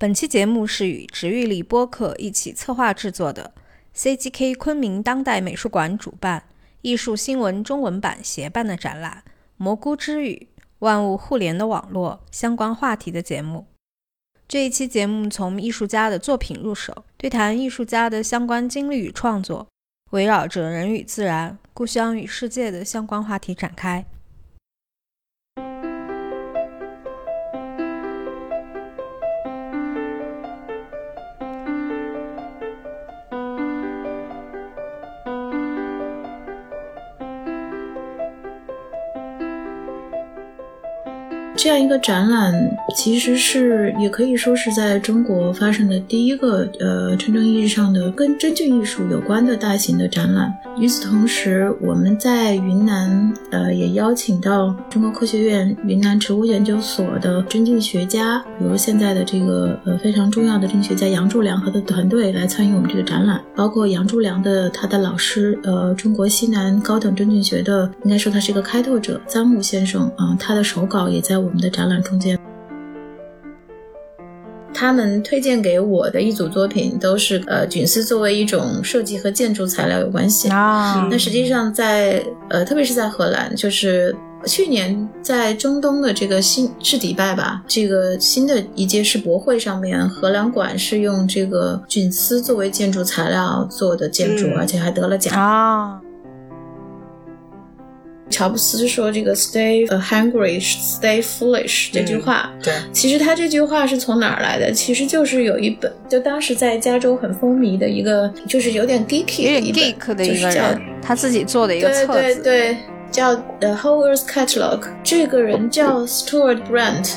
本期节目是与植玉力播客一起策划制作的，CGK 昆明当代美术馆主办、艺术新闻中文版协办的展览《蘑菇之语：万物互联的网络》相关话题的节目。这一期节目从艺术家的作品入手，对谈艺术家的相关经历与创作，围绕着人与自然、故乡与世界的相关话题展开。这样一个展览，其实是也可以说是在中国发生的第一个呃真正意义上的跟真菌艺术有关的大型的展览。与此同时，我们在云南呃也邀请到中国科学院云南植物研究所的真菌学家，比如现在的这个呃非常重要的真菌学家杨柱良和他的团队来参与我们这个展览，包括杨柱良的他的老师呃中国西南高等真菌学的，应该说他是一个开拓者张木先生啊，他的手稿也在我。们们的展览中间，他们推荐给我的一组作品都是呃菌丝作为一种设计和建筑材料有关系啊。那实际上在呃特别是在荷兰，就是去年在中东的这个新是迪拜吧，这个新的一届世博会上面，荷兰馆是用这个菌丝作为建筑材料做的建筑，而且还得了奖啊。乔布斯说：“这个 ‘stay hungry, stay foolish’ 这句话，对，其实他这句话是从哪儿来的？其实就是有一本，就当时在加州很风靡的一个，就是有点 geeky、有点 geek 的一个人，他自己做的一个册子，对对对，叫 The Whole Earth Catalog。这个人叫 Stuart Brand。”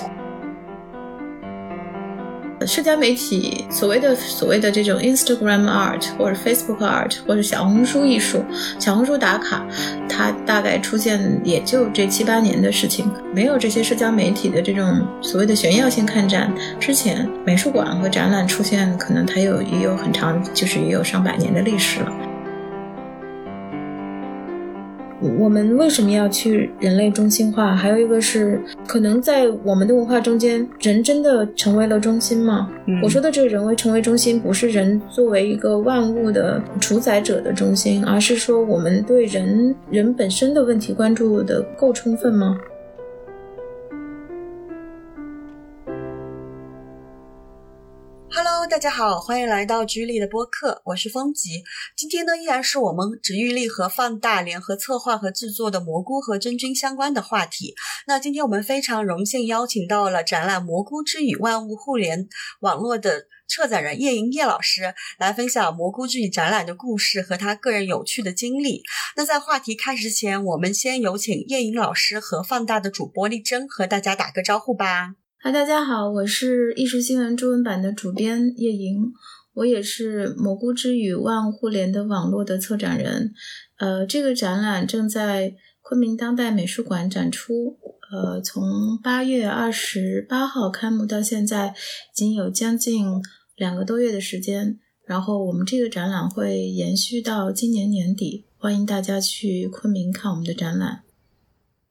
社交媒体所谓的所谓的这种 Instagram art 或者 Facebook art 或者小红书艺术、小红书打卡，它大概出现也就这七八年的事情。没有这些社交媒体的这种所谓的炫耀性看展之前，美术馆和展览出现，可能它有也有很长，就是也有上百年的历史了。我们为什么要去人类中心化？还有一个是，可能在我们的文化中间，人真的成为了中心吗？我说的这个人为成为中心，不是人作为一个万物的主宰者的中心，而是说我们对人人本身的问题关注的够充分吗？大家好，欢迎来到居力的播客，我是风吉。今天呢，依然是我们植育力和放大联合策划和制作的蘑菇和真菌相关的话题。那今天我们非常荣幸邀请到了展览《蘑菇之语：万物互联网络》的策展人叶莹叶老师，来分享《蘑菇之语》展览的故事和他个人有趣的经历。那在话题开始前，我们先有请叶莹老师和放大的主播丽珍和大家打个招呼吧。嗨，大家好，我是艺术新闻中文版的主编叶莹，我也是蘑菇之语万物互联的网络的策展人。呃，这个展览正在昆明当代美术馆展出，呃，从八月二十八号开幕到现在，已经有将近两个多月的时间。然后我们这个展览会延续到今年年底，欢迎大家去昆明看我们的展览。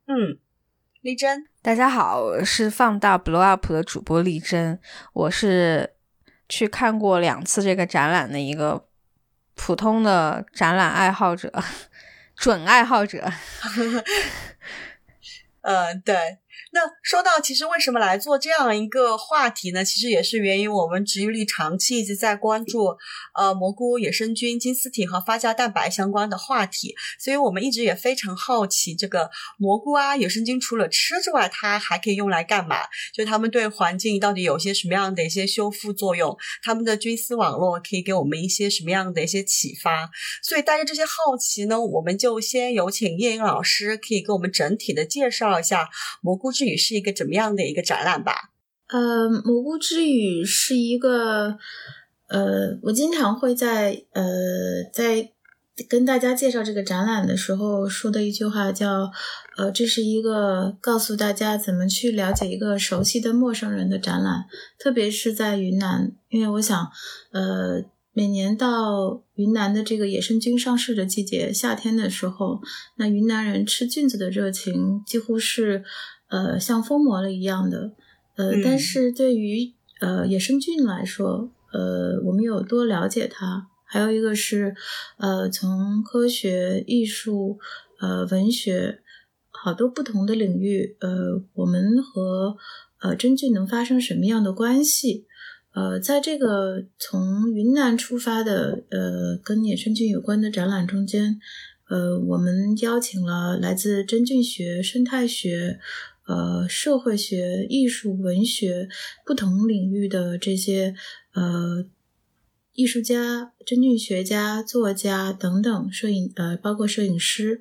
嗯。丽珍，大家好，我是放大 Blow Up 的主播丽珍。我是去看过两次这个展览的一个普通的展览爱好者，准爱好者。嗯，对。那说到其实为什么来做这样一个话题呢？其实也是源于我们植育力长期一直在关注呃蘑菇、野生菌、金丝体和发酵蛋白相关的话题，所以我们一直也非常好奇这个蘑菇啊、野生菌除了吃之外，它还可以用来干嘛？就它们对环境到底有些什么样的一些修复作用？它们的菌丝网络可以给我们一些什么样的一些启发？所以带着这些好奇呢，我们就先有请叶英老师可以给我们整体的介绍一下蘑菇。之语是一个怎么样的一个展览吧？呃，蘑菇之语是一个，呃，我经常会在呃在跟大家介绍这个展览的时候说的一句话叫，呃，这是一个告诉大家怎么去了解一个熟悉的陌生人的展览，特别是在云南，因为我想，呃，每年到云南的这个野生菌上市的季节，夏天的时候，那云南人吃菌子的热情几乎是。呃，像疯魔了一样的，呃，但是对于呃野生菌来说，呃，我们有多了解它；还有一个是，呃，从科学、艺术、呃文学好多不同的领域，呃，我们和呃真菌能发生什么样的关系？呃，在这个从云南出发的呃跟野生菌有关的展览中间，呃，我们邀请了来自真菌学、生态学。呃，社会学、艺术、文学不同领域的这些呃艺术家、真菌学家、作家等等，摄影呃，包括摄影师，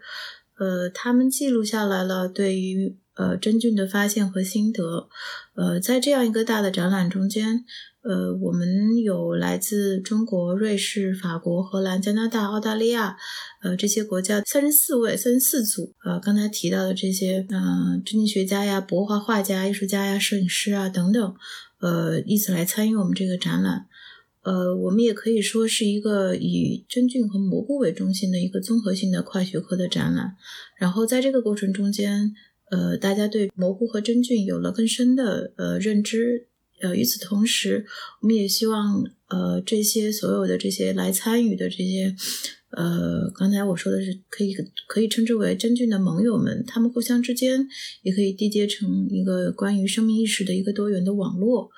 呃，他们记录下来了对于呃真菌的发现和心得。呃，在这样一个大的展览中间。呃，我们有来自中国、瑞士、法国、荷兰、加拿大、澳大利亚，呃，这些国家三十四位、三十四组。呃，刚才提到的这些，嗯，真菌学家呀、博物画画家、艺术家呀、摄影师啊等等，呃，一起来参与我们这个展览。呃，我们也可以说是一个以真菌和蘑菇为中心的一个综合性的跨学科的展览。然后在这个过程中间，呃，大家对蘑菇和真菌有了更深的呃认知。呃，与此同时，我们也希望，呃，这些所有的这些来参与的这些，呃，刚才我说的是可以可以称之为真菌的盟友们，他们互相之间也可以缔结成一个关于生命意识的一个多元的网络。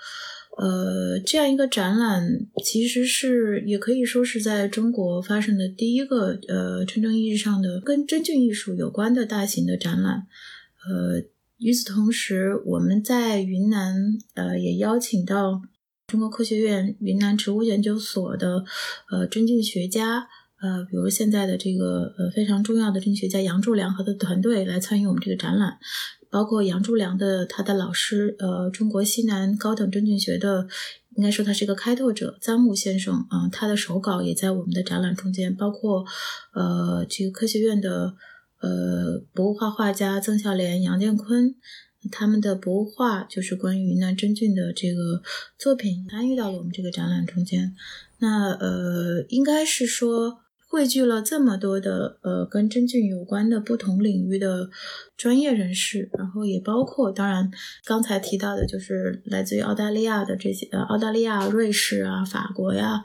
呃，这样一个展览其实是也可以说是在中国发生的第一个呃真正意义上的跟真菌艺术有关的大型的展览。呃。与此同时，我们在云南，呃，也邀请到中国科学院云南植物研究所的，呃，真菌学家，呃，比如现在的这个，呃，非常重要的真菌学家杨柱良和他的团队来参与我们这个展览，包括杨柱良的他的老师，呃，中国西南高等真菌学的，应该说他是一个开拓者，张木先生，啊，他的手稿也在我们的展览中间，包括，呃，这个科学院的。呃，博物画画家曾孝濂、杨建坤，他们的博物画就是关于云南真菌的这个作品，参与到了我们这个展览中间。那呃，应该是说汇聚了这么多的呃跟真菌有关的不同领域的专业人士，然后也包括当然刚才提到的就是来自于澳大利亚的这些呃澳大利亚、瑞士啊、法国呀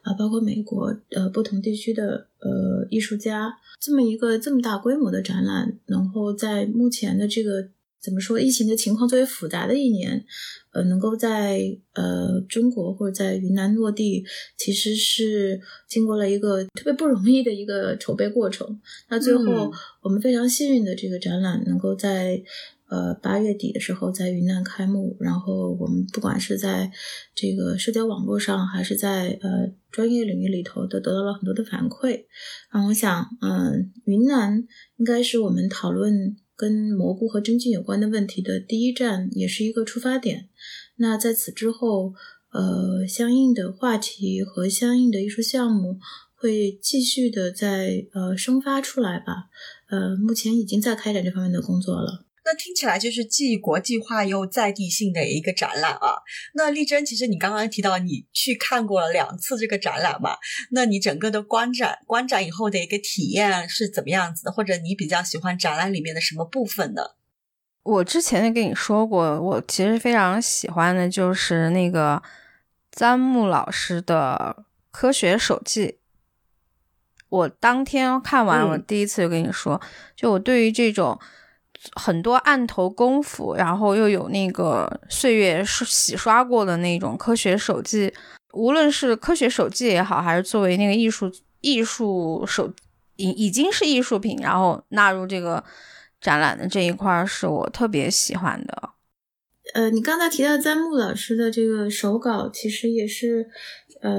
啊，包括美国呃不同地区的呃艺术家。这么一个这么大规模的展览，然后在目前的这个怎么说疫情的情况最为复杂的一年，呃，能够在呃中国或者在云南落地，其实是经过了一个特别不容易的一个筹备过程。那最后我们非常幸运的这个展览能够在。呃，八月底的时候在云南开幕，然后我们不管是在这个社交网络上，还是在呃专业领域里头，都得到了很多的反馈。那我想，嗯，云南应该是我们讨论跟蘑菇和真菌有关的问题的第一站，也是一个出发点。那在此之后，呃，相应的话题和相应的艺术项目会继续的在呃生发出来吧。呃，目前已经在开展这方面的工作了。那听起来就是既国际化又在地性的一个展览啊。那丽珍，其实你刚刚提到你去看过了两次这个展览嘛？那你整个的观展观展以后的一个体验是怎么样子的？或者你比较喜欢展览里面的什么部分呢？我之前就跟你说过，我其实非常喜欢的就是那个詹木老师的科学手记。我当天看完，我第一次就跟你说，就我对于这种。很多案头功夫，然后又有那个岁月洗刷过的那种科学手记，无论是科学手记也好，还是作为那个艺术艺术手已已经是艺术品，然后纳入这个展览的这一块儿，是我特别喜欢的。呃，你刚才提到詹木老师的这个手稿，其实也是，呃，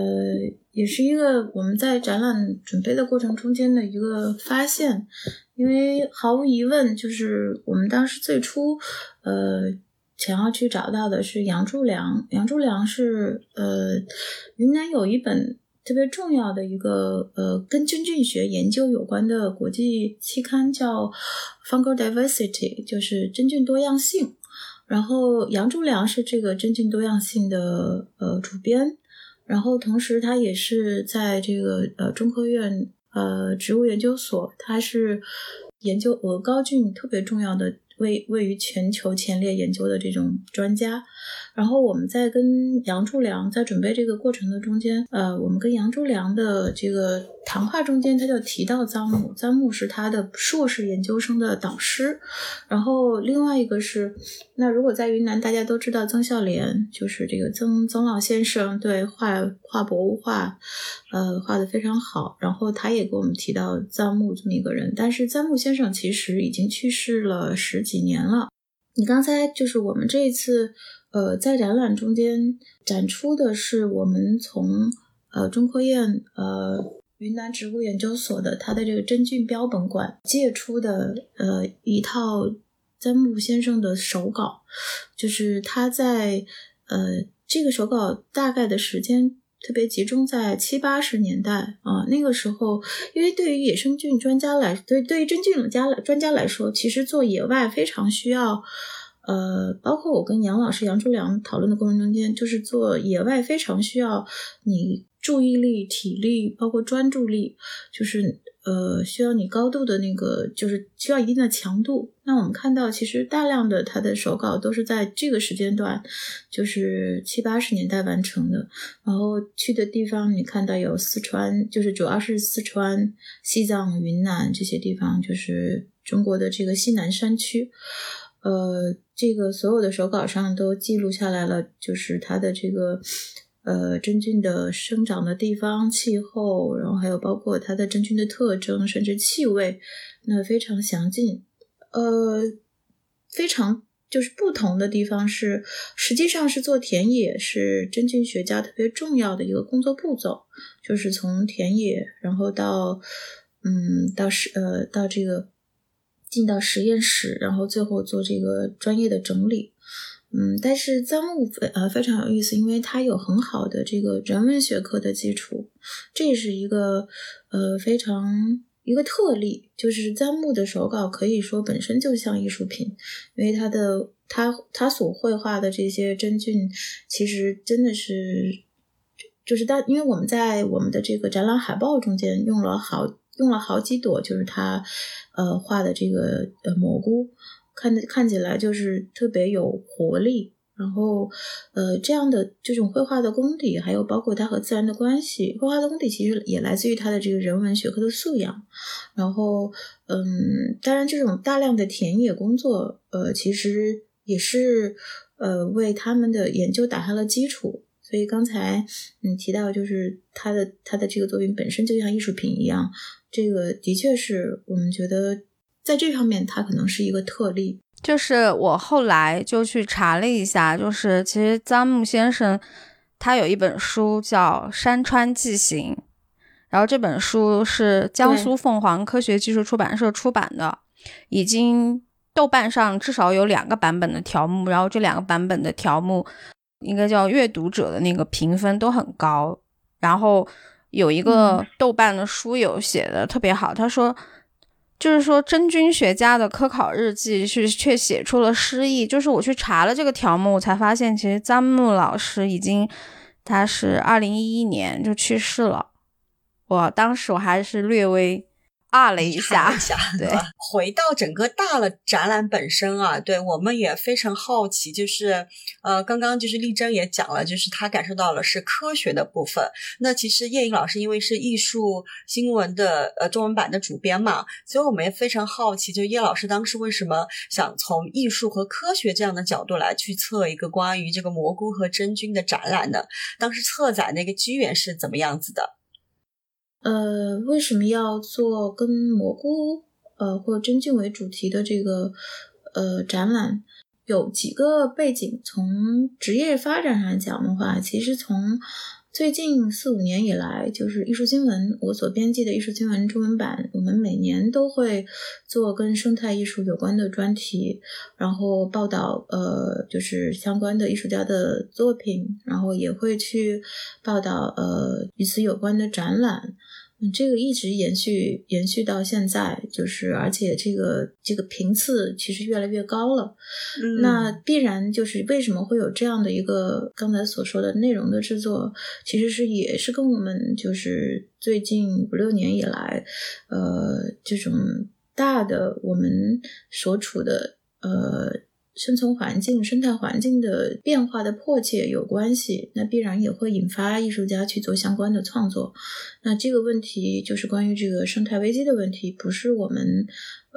也是一个我们在展览准备的过程中间的一个发现。因为毫无疑问，就是我们当时最初，呃，想要去找到的是杨柱良。杨柱良是呃，云南有一本特别重要的一个呃，跟真菌学研究有关的国际期刊，叫《Fungal Diversity》，就是真菌多样性。然后杨柱良是这个真菌多样性的呃主编，然后同时他也是在这个呃中科院。呃，植物研究所，他是研究鹅膏菌特别重要的位位于全球前列研究的这种专家。然后我们在跟杨柱良在准备这个过程的中间，呃，我们跟杨柱良的这个谈话中间，他就提到臧木，臧木是他的硕士研究生的导师。然后另外一个是，那如果在云南，大家都知道曾孝濂，就是这个曾曾老先生，对画画博物画，呃，画的非常好。然后他也给我们提到臧木这么一个人，但是臧木先生其实已经去世了十几年了。你刚才就是我们这一次。呃，在展览中间展出的是我们从呃中科院呃云南植物研究所的它的这个真菌标本馆借出的呃一套詹木先生的手稿，就是他在呃这个手稿大概的时间特别集中在七八十年代啊，那个时候，因为对于野生菌专家来，对对于真菌家来专家来说，其实做野外非常需要。呃，包括我跟杨老师杨忠良讨论的过程中间，就是做野外非常需要你注意力、体力，包括专注力，就是呃需要你高度的那个，就是需要一定的强度。那我们看到，其实大量的他的手稿都是在这个时间段，就是七八十年代完成的。然后去的地方，你看到有四川，就是主要是四川、西藏、云南这些地方，就是中国的这个西南山区。呃，这个所有的手稿上都记录下来了，就是它的这个呃真菌的生长的地方、气候，然后还有包括它的真菌的特征，甚至气味，那非常详尽。呃，非常就是不同的地方是，实际上是做田野是真菌学家特别重要的一个工作步骤，就是从田野，然后到嗯到实呃到这个。进到实验室，然后最后做这个专业的整理。嗯，但是臧木非呃非常有意思，因为它有很好的这个人文学科的基础，这是一个呃非常一个特例。就是臧木的手稿可以说本身就像艺术品，因为他的他他所绘画的这些真菌，其实真的是就是当因为我们在我们的这个展览海报中间用了好。用了好几朵，就是他，呃，画的这个呃蘑菇，看的看起来就是特别有活力。然后，呃，这样的这种绘画的功底，还有包括他和自然的关系，绘画的功底其实也来自于他的这个人文学科的素养。然后，嗯，当然这种大量的田野工作，呃，其实也是呃为他们的研究打下了基础。所以刚才你提到，就是他的他的这个作品本身就像艺术品一样。这个的确是我们觉得，在这方面它可能是一个特例。就是我后来就去查了一下，就是其实张木先生他有一本书叫《山川纪行》，然后这本书是江苏凤凰科学技术出版社出版的，已经豆瓣上至少有两个版本的条目，然后这两个版本的条目应该叫阅读者的那个评分都很高，然后。有一个豆瓣的书友写的特别好，他说，就是说真菌学家的科考日记是却写出了诗意。就是我去查了这个条目，我才发现其实张木老师已经他是二零一一年就去世了。我当时我还是略微。啊了一下，对，回到整个大了展览本身啊，对我们也非常好奇，就是呃，刚刚就是丽珍也讲了，就是她感受到了是科学的部分。那其实叶颖老师因为是艺术新闻的呃中文版的主编嘛，所以我们也非常好奇，就叶老师当时为什么想从艺术和科学这样的角度来去测一个关于这个蘑菇和真菌的展览呢？当时策展那个机缘是怎么样子的？呃，为什么要做跟蘑菇呃或真菌为主题的这个呃展览？有几个背景。从职业发展上讲的话，其实从最近四五年以来，就是艺术新闻我所编辑的艺术新闻中文版，我们每年都会做跟生态艺术有关的专题，然后报道呃就是相关的艺术家的作品，然后也会去报道呃与此有关的展览。这个一直延续延续到现在，就是而且这个这个频次其实越来越高了。那必然就是为什么会有这样的一个刚才所说的内容的制作，其实是也是跟我们就是最近五六年以来，呃，这种大的我们所处的呃生存环境、生态环境的变化的迫切有关系，那必然也会引发艺术家去做相关的创作。那这个问题就是关于这个生态危机的问题，不是我们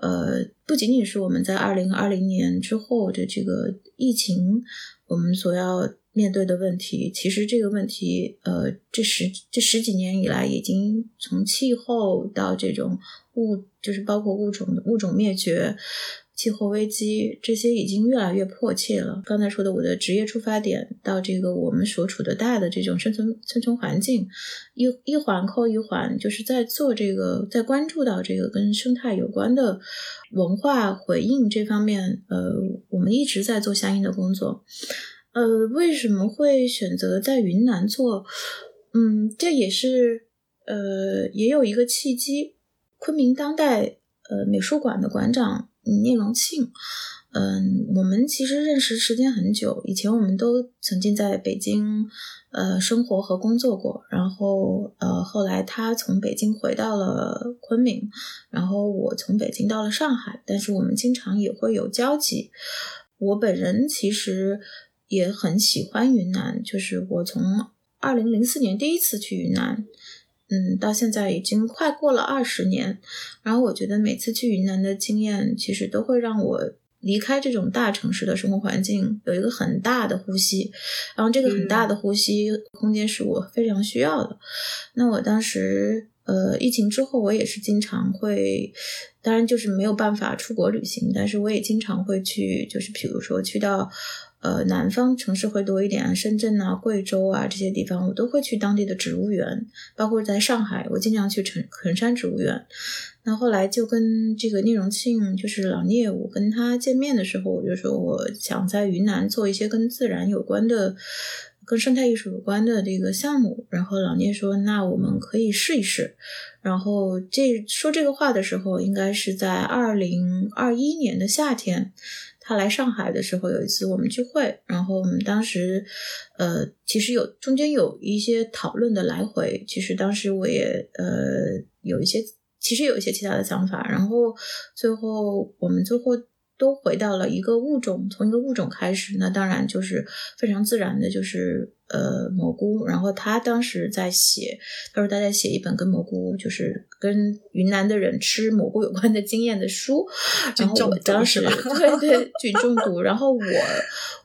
呃不仅仅是我们在二零二零年之后的这个疫情，我们所要。面对的问题，其实这个问题，呃，这十这十几年以来，已经从气候到这种物，就是包括物种物种灭绝、气候危机这些，已经越来越迫切了。刚才说的我的职业出发点，到这个我们所处的大的这种生存生存环境，一一环扣一环，就是在做这个，在关注到这个跟生态有关的文化回应这方面，呃，我们一直在做相应的工作。呃，为什么会选择在云南做？嗯，这也是呃，也有一个契机。昆明当代呃美术馆的馆长聂荣庆，嗯，我们其实认识时间很久，以前我们都曾经在北京呃生活和工作过。然后呃，后来他从北京回到了昆明，然后我从北京到了上海，但是我们经常也会有交集。我本人其实。也很喜欢云南，就是我从二零零四年第一次去云南，嗯，到现在已经快过了二十年。然后我觉得每次去云南的经验，其实都会让我离开这种大城市的生活环境，有一个很大的呼吸。然后这个很大的呼吸空间是我非常需要的。那我当时，呃，疫情之后，我也是经常会，当然就是没有办法出国旅行，但是我也经常会去，就是比如说去到。呃，南方城市会多一点，深圳啊、贵州啊这些地方，我都会去当地的植物园，包括在上海，我经常去城衡山植物园。那后来就跟这个聂荣庆，就是老聂，我跟他见面的时候，我就说我想在云南做一些跟自然有关的、跟生态艺术有关的这个项目。然后老聂说，那我们可以试一试。然后这说这个话的时候，应该是在二零二一年的夏天。他来上海的时候，有一次我们聚会，然后我们当时，呃，其实有中间有一些讨论的来回。其实当时我也呃有一些，其实有一些其他的想法。然后最后我们最后都回到了一个物种，从一个物种开始，那当然就是非常自然的，就是。呃，蘑菇。然后他当时在写，他说他在写一本跟蘑菇，就是跟云南的人吃蘑菇有关的经验的书。然后我当时 对对菌中毒。然后我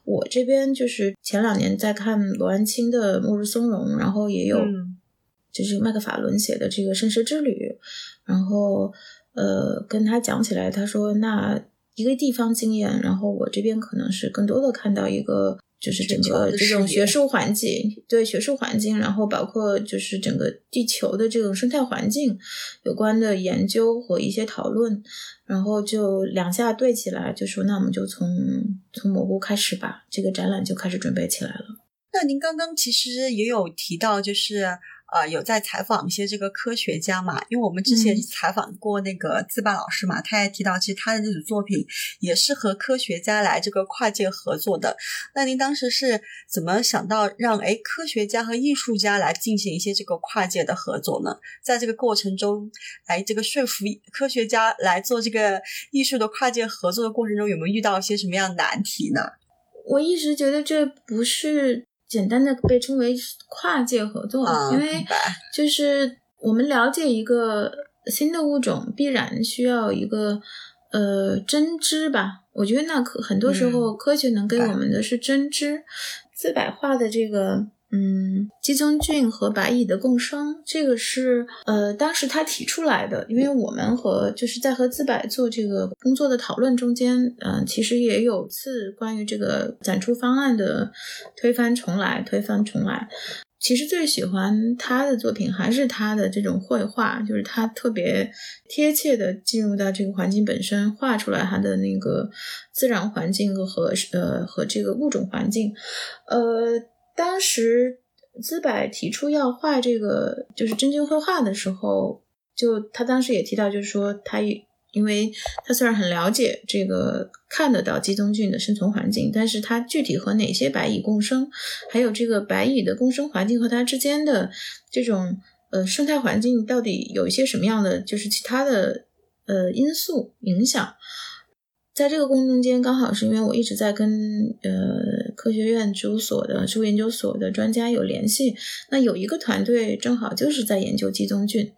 我这边就是前两年在看罗安清的《末日松茸》，然后也有就是麦克法伦写的这个《生食之旅》。然后呃，跟他讲起来，他说那一个地方经验，然后我这边可能是更多的看到一个。就是整个这种学术环境，对学术环境，然后包括就是整个地球的这种生态环境有关的研究和一些讨论，然后就两下对起来，就说那我们就从从蘑菇开始吧，这个展览就开始准备起来了。那您刚刚其实也有提到，就是。呃，有在采访一些这个科学家嘛？因为我们之前采访过那个自霸老师嘛，他也提到，其实他的这组作品也是和科学家来这个跨界合作的。那您当时是怎么想到让哎科学家和艺术家来进行一些这个跨界的合作呢？在这个过程中，哎，这个说服科学家来做这个艺术的跨界合作的过程中，有没有遇到一些什么样难题呢？我一直觉得这不是。简单的被称为跨界合作，因为就是我们了解一个新的物种，必然需要一个呃真知吧。我觉得那可很多时候科学能给我们的是真知，自白化的这个。嗯，鸡枞菌和白蚁的共生，这个是呃，当时他提出来的。因为我们和就是在和自白做这个工作的讨论中间，嗯，其实也有次关于这个展出方案的推翻重来，推翻重来。其实最喜欢他的作品还是他的这种绘画，就是他特别贴切的进入到这个环境本身，画出来他的那个自然环境和呃和这个物种环境，呃。当时资柏提出要画这个就是真菌绘画的时候，就他当时也提到，就是说他因为他虽然很了解这个看得到鸡枞菌的生存环境，但是它具体和哪些白蚁共生，还有这个白蚁的共生环境和它之间的这种呃生态环境到底有一些什么样的就是其他的呃因素影响。在这个过程中间，刚好是因为我一直在跟呃科学院植物所的植物研究所的专家有联系，那有一个团队正好就是在研究寄生菌，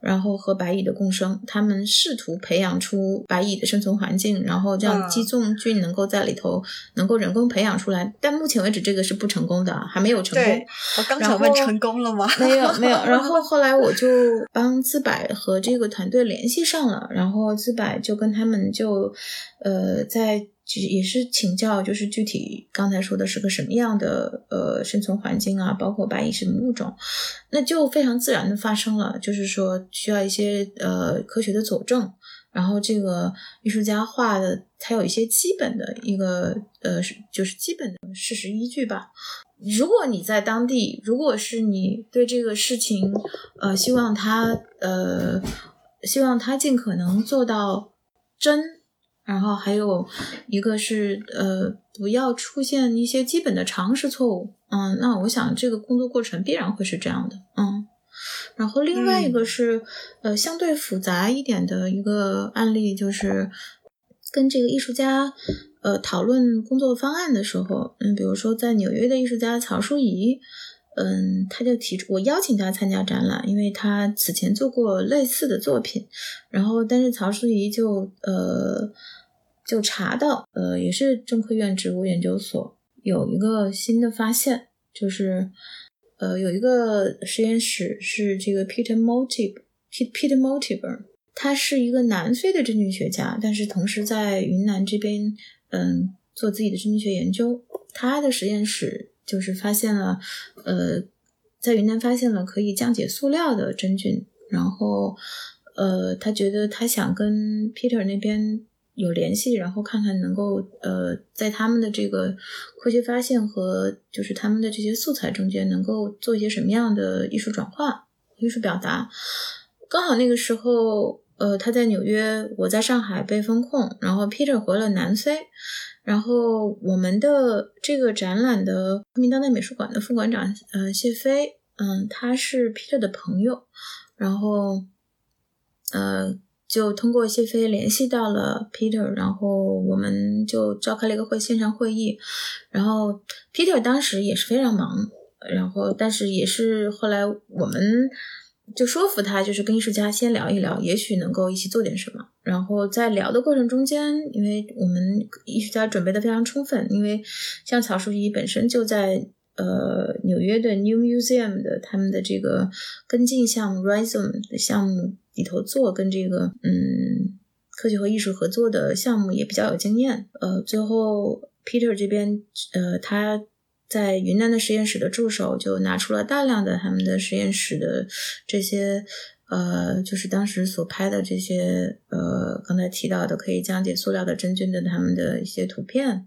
然后和白蚁的共生，他们试图培养出白蚁的生存环境，然后让寄宗菌能够在里头能够人工培养出来，但目前为止这个是不成功的，还没有成功。我刚想问成功了吗？没有没有。然后后来我就帮资百和这个团队联系上了，然后资百就跟他们就。呃，在其实也是请教，就是具体刚才说的是个什么样的呃生存环境啊，包括白蚁什么物种，那就非常自然的发生了，就是说需要一些呃科学的佐证，然后这个艺术家画的才有一些基本的一个呃就是基本的事实依据吧。如果你在当地，如果是你对这个事情呃希望他呃希望他尽可能做到真。然后还有一个是，呃，不要出现一些基本的常识错误。嗯，那我想这个工作过程必然会是这样的。嗯，然后另外一个是，呃，相对复杂一点的一个案例，就是跟这个艺术家，呃，讨论工作方案的时候，嗯，比如说在纽约的艺术家曹淑仪。嗯，他就提出我邀请他参加展览，因为他此前做过类似的作品。然后，但是曹淑仪就呃就查到，呃，也是中科院植物研究所有一个新的发现，就是呃有一个实验室是这个 Peter Motive，Peter Motive，他是一个南非的真菌学家，但是同时在云南这边嗯做自己的真菌学研究，他的实验室。就是发现了，呃，在云南发现了可以降解塑料的真菌，然后，呃，他觉得他想跟 Peter 那边有联系，然后看看能够，呃，在他们的这个科学发现和就是他们的这些素材中间，能够做一些什么样的艺术转化、艺术表达。刚好那个时候，呃，他在纽约，我在上海被封控，然后 Peter 回了南非。然后我们的这个展览的昆明当代美术馆的副馆长，呃，谢飞，嗯，他是 Peter 的朋友，然后，呃，就通过谢飞联系到了 Peter，然后我们就召开了一个会线上会议，然后 Peter 当时也是非常忙，然后但是也是后来我们。就说服他，就是跟艺术家先聊一聊，也许能够一起做点什么。然后在聊的过程中间，因为我们艺术家准备的非常充分，因为像曹淑仪本身就在呃纽约的 New Museum 的他们的这个跟进项目 Rhizome 的项目里头做，跟这个嗯科学和艺术合作的项目也比较有经验。呃，最后 Peter 这边呃他。在云南的实验室的助手就拿出了大量的他们的实验室的这些，呃，就是当时所拍的这些，呃，刚才提到的可以降解塑料的真菌的他们的一些图片，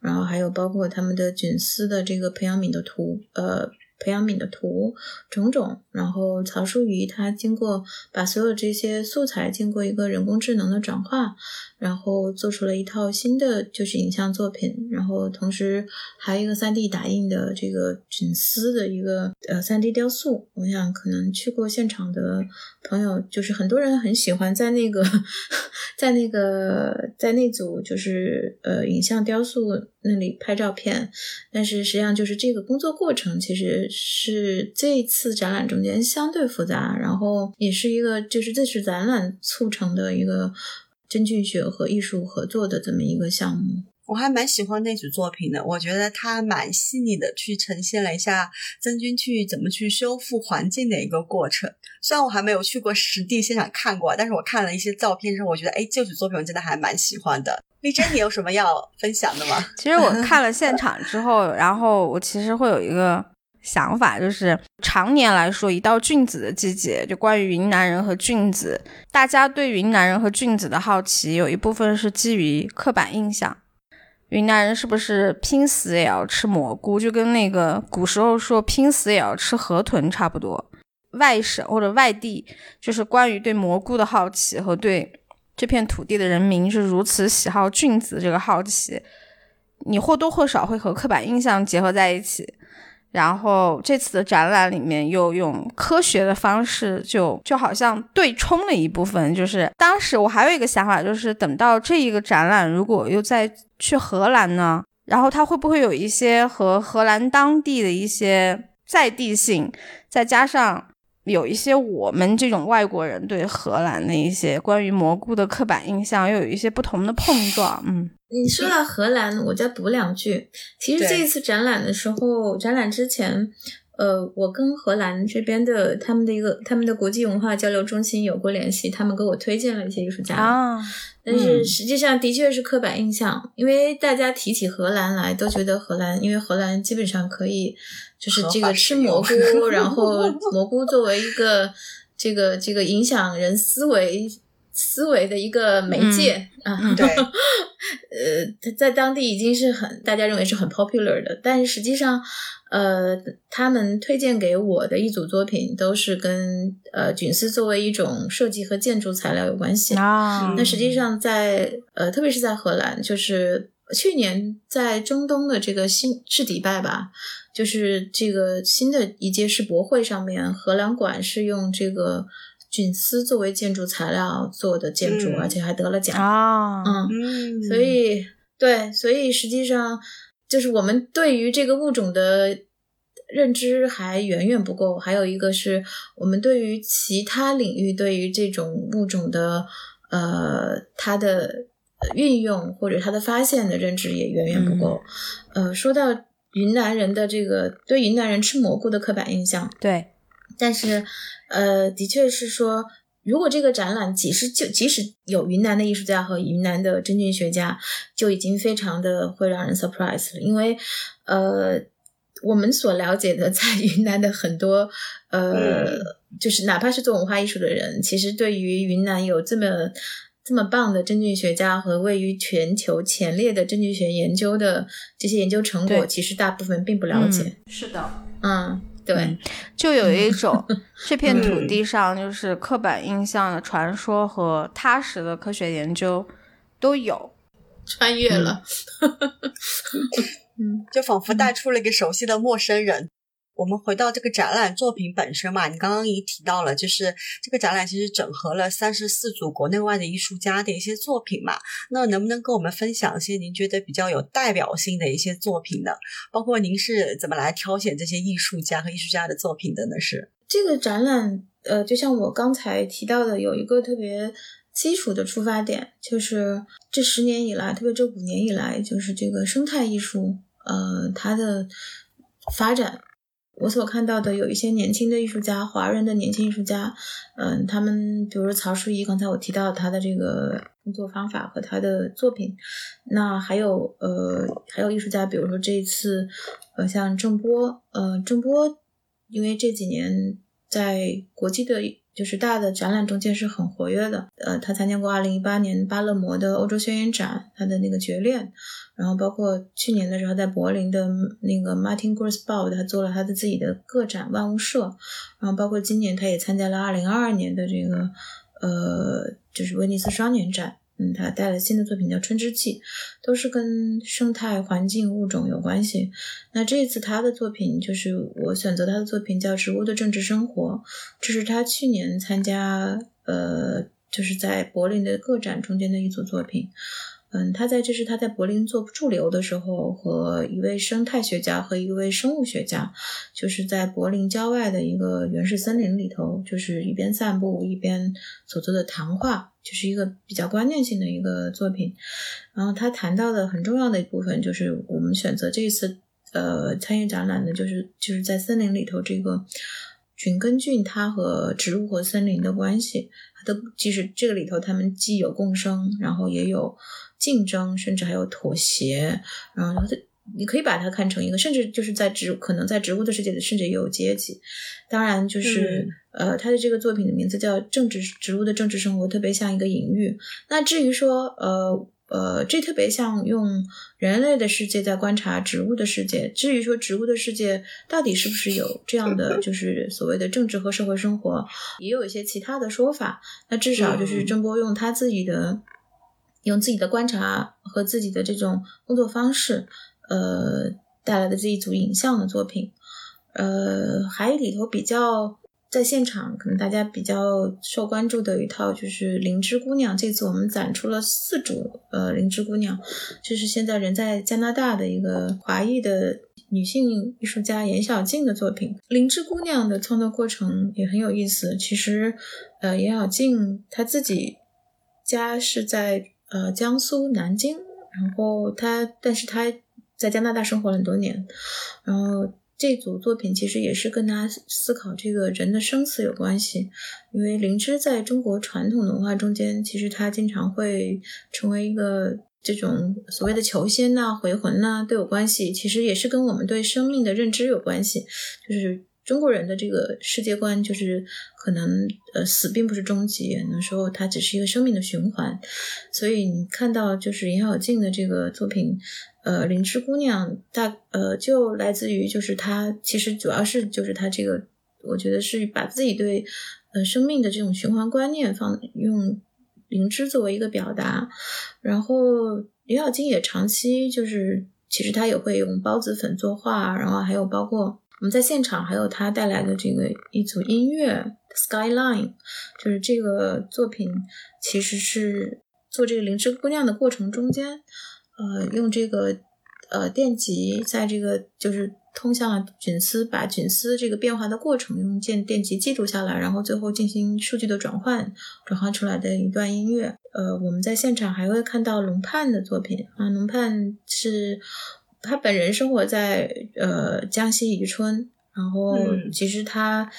然后还有包括他们的菌丝的这个培养皿的图，呃。培养皿的图种种，然后曹淑仪他经过把所有这些素材经过一个人工智能的转化，然后做出了一套新的就是影像作品，然后同时还有一个三 D 打印的这个菌丝的一个呃三 D 雕塑。我想可能去过现场的朋友，就是很多人很喜欢在那个 在那个在那组就是呃影像雕塑那里拍照片，但是实际上就是这个工作过程其实。是这次展览中间相对复杂，然后也是一个就是这是展览促成的一个真菌学和艺术合作的这么一个项目。我还蛮喜欢那组作品的，我觉得它蛮细腻的，去呈现了一下真菌去怎么去修复环境的一个过程。虽然我还没有去过实地现场看过，但是我看了一些照片之后，我觉得哎，这组作品我真的还蛮喜欢的。丽珍，你有什么要分享的吗？其实我看了现场之后，然后我其实会有一个。想法就是，常年来说，一到菌子的季节，就关于云南人和菌子，大家对云南人和菌子的好奇，有一部分是基于刻板印象。云南人是不是拼死也要吃蘑菇？就跟那个古时候说拼死也要吃河豚差不多。外省或者外地，就是关于对蘑菇的好奇和对这片土地的人民是如此喜好菌子这个好奇，你或多或少会和刻板印象结合在一起。然后这次的展览里面又用科学的方式，就就好像对冲了一部分。就是当时我还有一个想法，就是等到这一个展览如果又再去荷兰呢，然后它会不会有一些和荷兰当地的一些在地性，再加上。有一些我们这种外国人对荷兰的一些关于蘑菇的刻板印象，又有一些不同的碰撞。嗯，你说到荷兰，我再补两句。其实这一次展览的时候，展览之前，呃，我跟荷兰这边的他们的一个他们的国际文化交流中心有过联系，他们给我推荐了一些艺术家。啊，但是实际上的确是刻板印象，因为大家提起荷兰来，都觉得荷兰，因为荷兰基本上可以。就是这个吃蘑菇，然后 蘑菇作为一个这个这个影响人思维思维的一个媒介啊，对，呃，在当地已经是很大家认为是很 popular 的，但是实际上，呃，他们推荐给我的一组作品都是跟呃菌丝作为一种设计和建筑材料有关系啊。那实际上在呃，特别是在荷兰，就是去年在中东的这个新是迪拜吧。就是这个新的一届世博会上面，荷兰馆是用这个菌丝作为建筑材料做的建筑，而且还得了奖啊！嗯，所以对，所以实际上就是我们对于这个物种的认知还远远不够。还有一个是我们对于其他领域对于这种物种的呃它的运用或者它的发现的认知也远远不够。呃，说到。云南人的这个对云南人吃蘑菇的刻板印象，对，但是，呃，的确是说，如果这个展览即使就即使有云南的艺术家和云南的真菌学家，就已经非常的会让人 surprise 了，因为，呃，我们所了解的 在云南的很多，呃，就是哪怕是做文化艺术的人，其实对于云南有这么。这么棒的真菌学家和位于全球前列的真菌学研究的这些研究成果，其实大部分并不了解。是的，嗯，对，就有一种 这片土地上就是刻板印象的传说和踏实的科学研究都有。穿越了，嗯，就仿佛带出了一个熟悉的陌生人。我们回到这个展览作品本身嘛，你刚刚也提到了，就是这个展览其实整合了三十四组国内外的艺术家的一些作品嘛。那能不能跟我们分享一些您觉得比较有代表性的一些作品呢？包括您是怎么来挑选这些艺术家和艺术家的作品的呢？是这个展览，呃，就像我刚才提到的，有一个特别基础的出发点，就是这十年以来，特别这五年以来，就是这个生态艺术，呃，它的发展。我所看到的有一些年轻的艺术家，华人的年轻艺术家，嗯，他们比如说曹淑怡，刚才我提到他的这个工作方法和他的作品，那还有呃还有艺术家，比如说这一次，呃像郑波，呃郑波，因为这几年在国际的。就是大的展览中间是很活跃的，呃，他参加过二零一八年巴勒摩的欧洲宣言展，他的那个绝恋，然后包括去年的时候在柏林的那个 Martin Grossbau，他做了他的自己的个展万物社，然后包括今年他也参加了二零二二年的这个呃，就是威尼斯双年展。嗯，他带了新的作品叫《春之祭》，都是跟生态环境物种有关系。那这一次他的作品就是我选择他的作品叫《植物的政治生活》，这是他去年参加呃，就是在柏林的个展中间的一组作品。嗯，他在这是他在柏林做驻留的时候，和一位生态学家和一位生物学家，就是在柏林郊外的一个原始森林里头，就是一边散步一边所做的谈话，就是一个比较观念性的一个作品。然后他谈到的很重要的一部分，就是我们选择这一次呃参与展览的，就是就是在森林里头这个菌根菌它和植物和森林的关系，它的其实这个里头它们既有共生，然后也有。竞争，甚至还有妥协，然后它，你可以把它看成一个，甚至就是在植，可能在植物的世界里，甚至也有阶级。当然，就是呃，他的这个作品的名字叫《政治植物的政治生活》，特别像一个隐喻。那至于说，呃呃，这特别像用人类的世界在观察植物的世界。至于说植物的世界到底是不是有这样的，就是所谓的政治和社会生活，也有一些其他的说法。那至少就是郑波用他自己的。用自己的观察和自己的这种工作方式，呃，带来的这一组影像的作品，呃，还里头比较在现场，可能大家比较受关注的一套就是《灵芝姑娘》。这次我们展出了四组呃《灵芝姑娘》，就是现在人在加拿大的一个华裔的女性艺术家严小静的作品。《灵芝姑娘》的创作过程也很有意思。其实，呃，严小静她自己家是在呃江苏南京，然后他，但是他在加拿大生活了很多年，然后。这组作品其实也是跟他思考这个人的生死有关系，因为灵芝在中国传统文化中间，其实它经常会成为一个这种所谓的求仙呐、回魂呐都有关系。其实也是跟我们对生命的认知有关系，就是中国人的这个世界观，就是可能呃死并不是终极，有的时候它只是一个生命的循环。所以你看到就是严小静的这个作品。呃，灵芝姑娘大呃，就来自于就是她，其实主要是就是她这个，我觉得是把自己对呃生命的这种循环观念放用灵芝作为一个表达，然后李小金也长期就是其实他也会用孢子粉作画，然后还有包括我们在现场还有他带来的这个一组音乐 Skyline，就是这个作品其实是做这个灵芝姑娘的过程中间。呃，用这个呃电极，在这个就是通向了菌丝，把菌丝这个变化的过程用电电极记录下来，然后最后进行数据的转换，转换出来的一段音乐。呃，我们在现场还会看到龙盼的作品啊，龙盼是他本人生活在呃江西宜春，然后其实他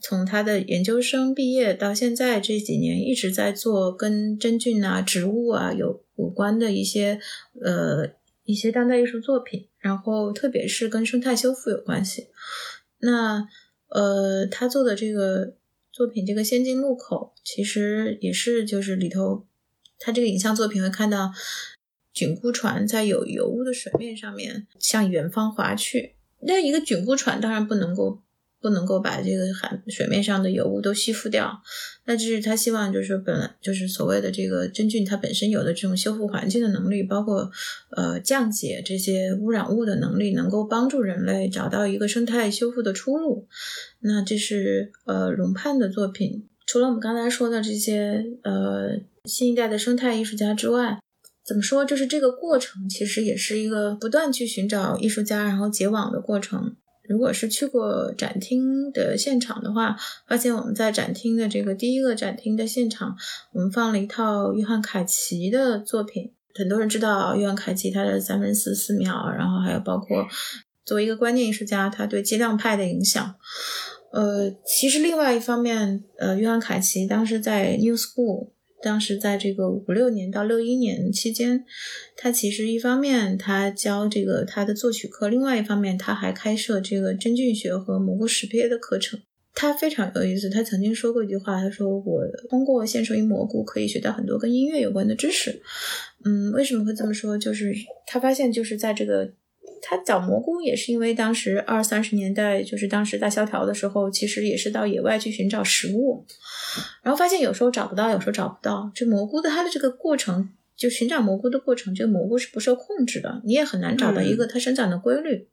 从他的研究生毕业到现在这几年一直在做跟真菌啊、植物啊有。有关的一些呃一些当代艺术作品，然后特别是跟生态修复有关系。那呃他做的这个作品，这个先进路口，其实也是就是里头他这个影像作品会看到菌菇船在有油污的水面上面向远方划去。那一个菌菇船当然不能够。不能够把这个海水面上的油污都吸附掉，那这是他希望，就是本来就是所谓的这个真菌它本身有的这种修复环境的能力，包括呃降解这些污染物的能力，能够帮助人类找到一个生态修复的出路。那这是呃龙盼的作品。除了我们刚才说的这些呃新一代的生态艺术家之外，怎么说？就是这个过程其实也是一个不断去寻找艺术家，然后结网的过程。如果是去过展厅的现场的话，发现我们在展厅的这个第一个展厅的现场，我们放了一套约翰凯奇的作品。很多人知道约翰凯奇他的三分四四秒，然后还有包括作为一个观念艺术家，他对激浪派的影响。呃，其实另外一方面，呃，约翰凯奇当时在 New School。当时在这个五六年到六一年期间，他其实一方面他教这个他的作曲课，另外一方面他还开设这个真菌学和蘑菇识别的课程。他非常有意思，他曾经说过一句话，他说：“我通过献授于蘑菇，可以学到很多跟音乐有关的知识。”嗯，为什么会这么说？就是他发现，就是在这个。他找蘑菇也是因为当时二三十年代，就是当时大萧条的时候，其实也是到野外去寻找食物，然后发现有时候找不到，有时候找不到。这蘑菇的它的这个过程，就寻找蘑菇的过程，这个蘑菇是不受控制的，你也很难找到一个它生长的规律。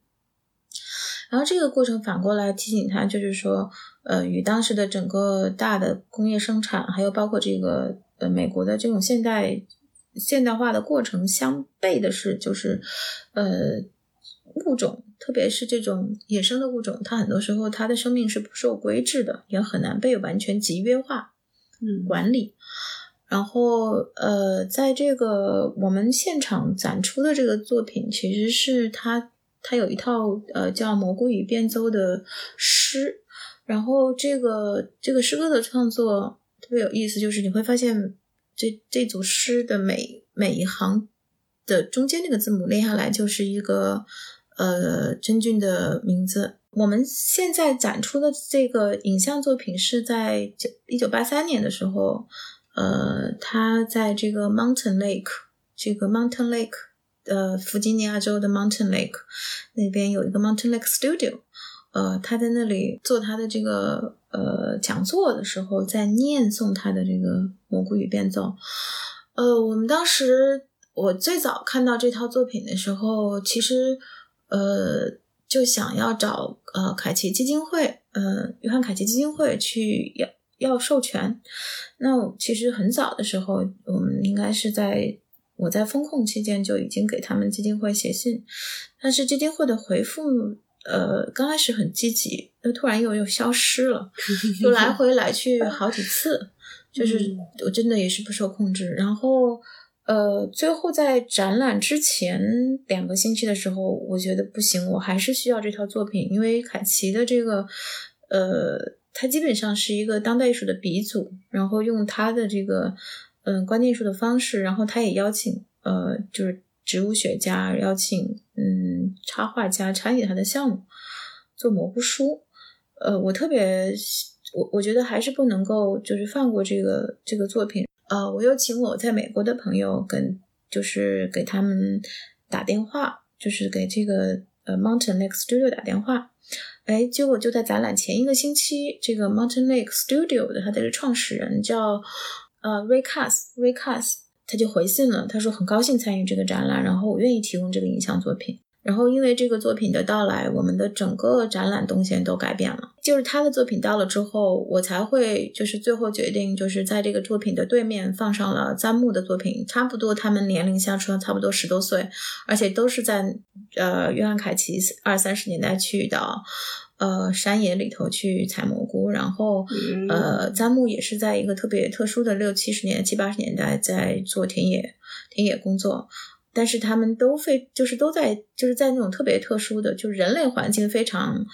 然后这个过程反过来提醒他，就是说，呃，与当时的整个大的工业生产，还有包括这个呃美国的这种现代现代化的过程相悖的是，就是呃。物种，特别是这种野生的物种，它很多时候它的生命是不受规制的，也很难被完全集约化，嗯，管理。然后，呃，在这个我们现场展出的这个作品，其实是它它有一套呃叫《蘑菇与变奏》的诗。然后，这个这个诗歌的创作特别有意思，就是你会发现这这组诗的每每一行的中间那个字母列下来就是一个。呃，真菌的名字。我们现在展出的这个影像作品是在九一九八三年的时候，呃，他在这个 Mountain Lake，这个 Mountain Lake，呃，弗吉尼亚州的 Mountain Lake 那边有一个 Mountain Lake Studio，呃，他在那里做他的这个呃讲座的时候，在念诵他的这个蘑菇语变奏。呃，我们当时我最早看到这套作品的时候，其实。呃，就想要找呃凯奇基金会，呃约翰凯奇基金会去要要授权。那其实很早的时候，我们应该是在我在风控期间就已经给他们基金会写信，但是基金会的回复。呃，刚开始很积极，又突然又又消失了，又来 回来去好几次，就是我真的也是不受控制。然后，呃，最后在展览之前两个星期的时候，我觉得不行，我还是需要这套作品，因为凯奇的这个，呃，他基本上是一个当代艺术的鼻祖，然后用他的这个，嗯，观念术的方式，然后他也邀请，呃，就是。植物学家邀请嗯插画家参与他的项目做蘑菇书，呃，我特别我我觉得还是不能够就是放过这个这个作品，呃，我又请我在美国的朋友跟就是给他们打电话，就是给这个呃 Mountain Lake Studio 打电话，哎，结果就在展览前一个星期，这个 Mountain Lake Studio 的他的创始人叫呃 Ray Cass Ray Cass。他就回信了，他说很高兴参与这个展览，然后我愿意提供这个影像作品。然后因为这个作品的到来，我们的整个展览动线都改变了。就是他的作品到了之后，我才会就是最后决定，就是在这个作品的对面放上了詹木的作品，差不多他们年龄相差差不多十多岁，而且都是在呃约翰凯奇二三十年代去的。呃，山野里头去采蘑菇，然后呃，詹木也是在一个特别特殊的六七十年、七八十年代在做田野田野工作，但是他们都非就是都在就是在那种特别特殊的，就是人类环境非常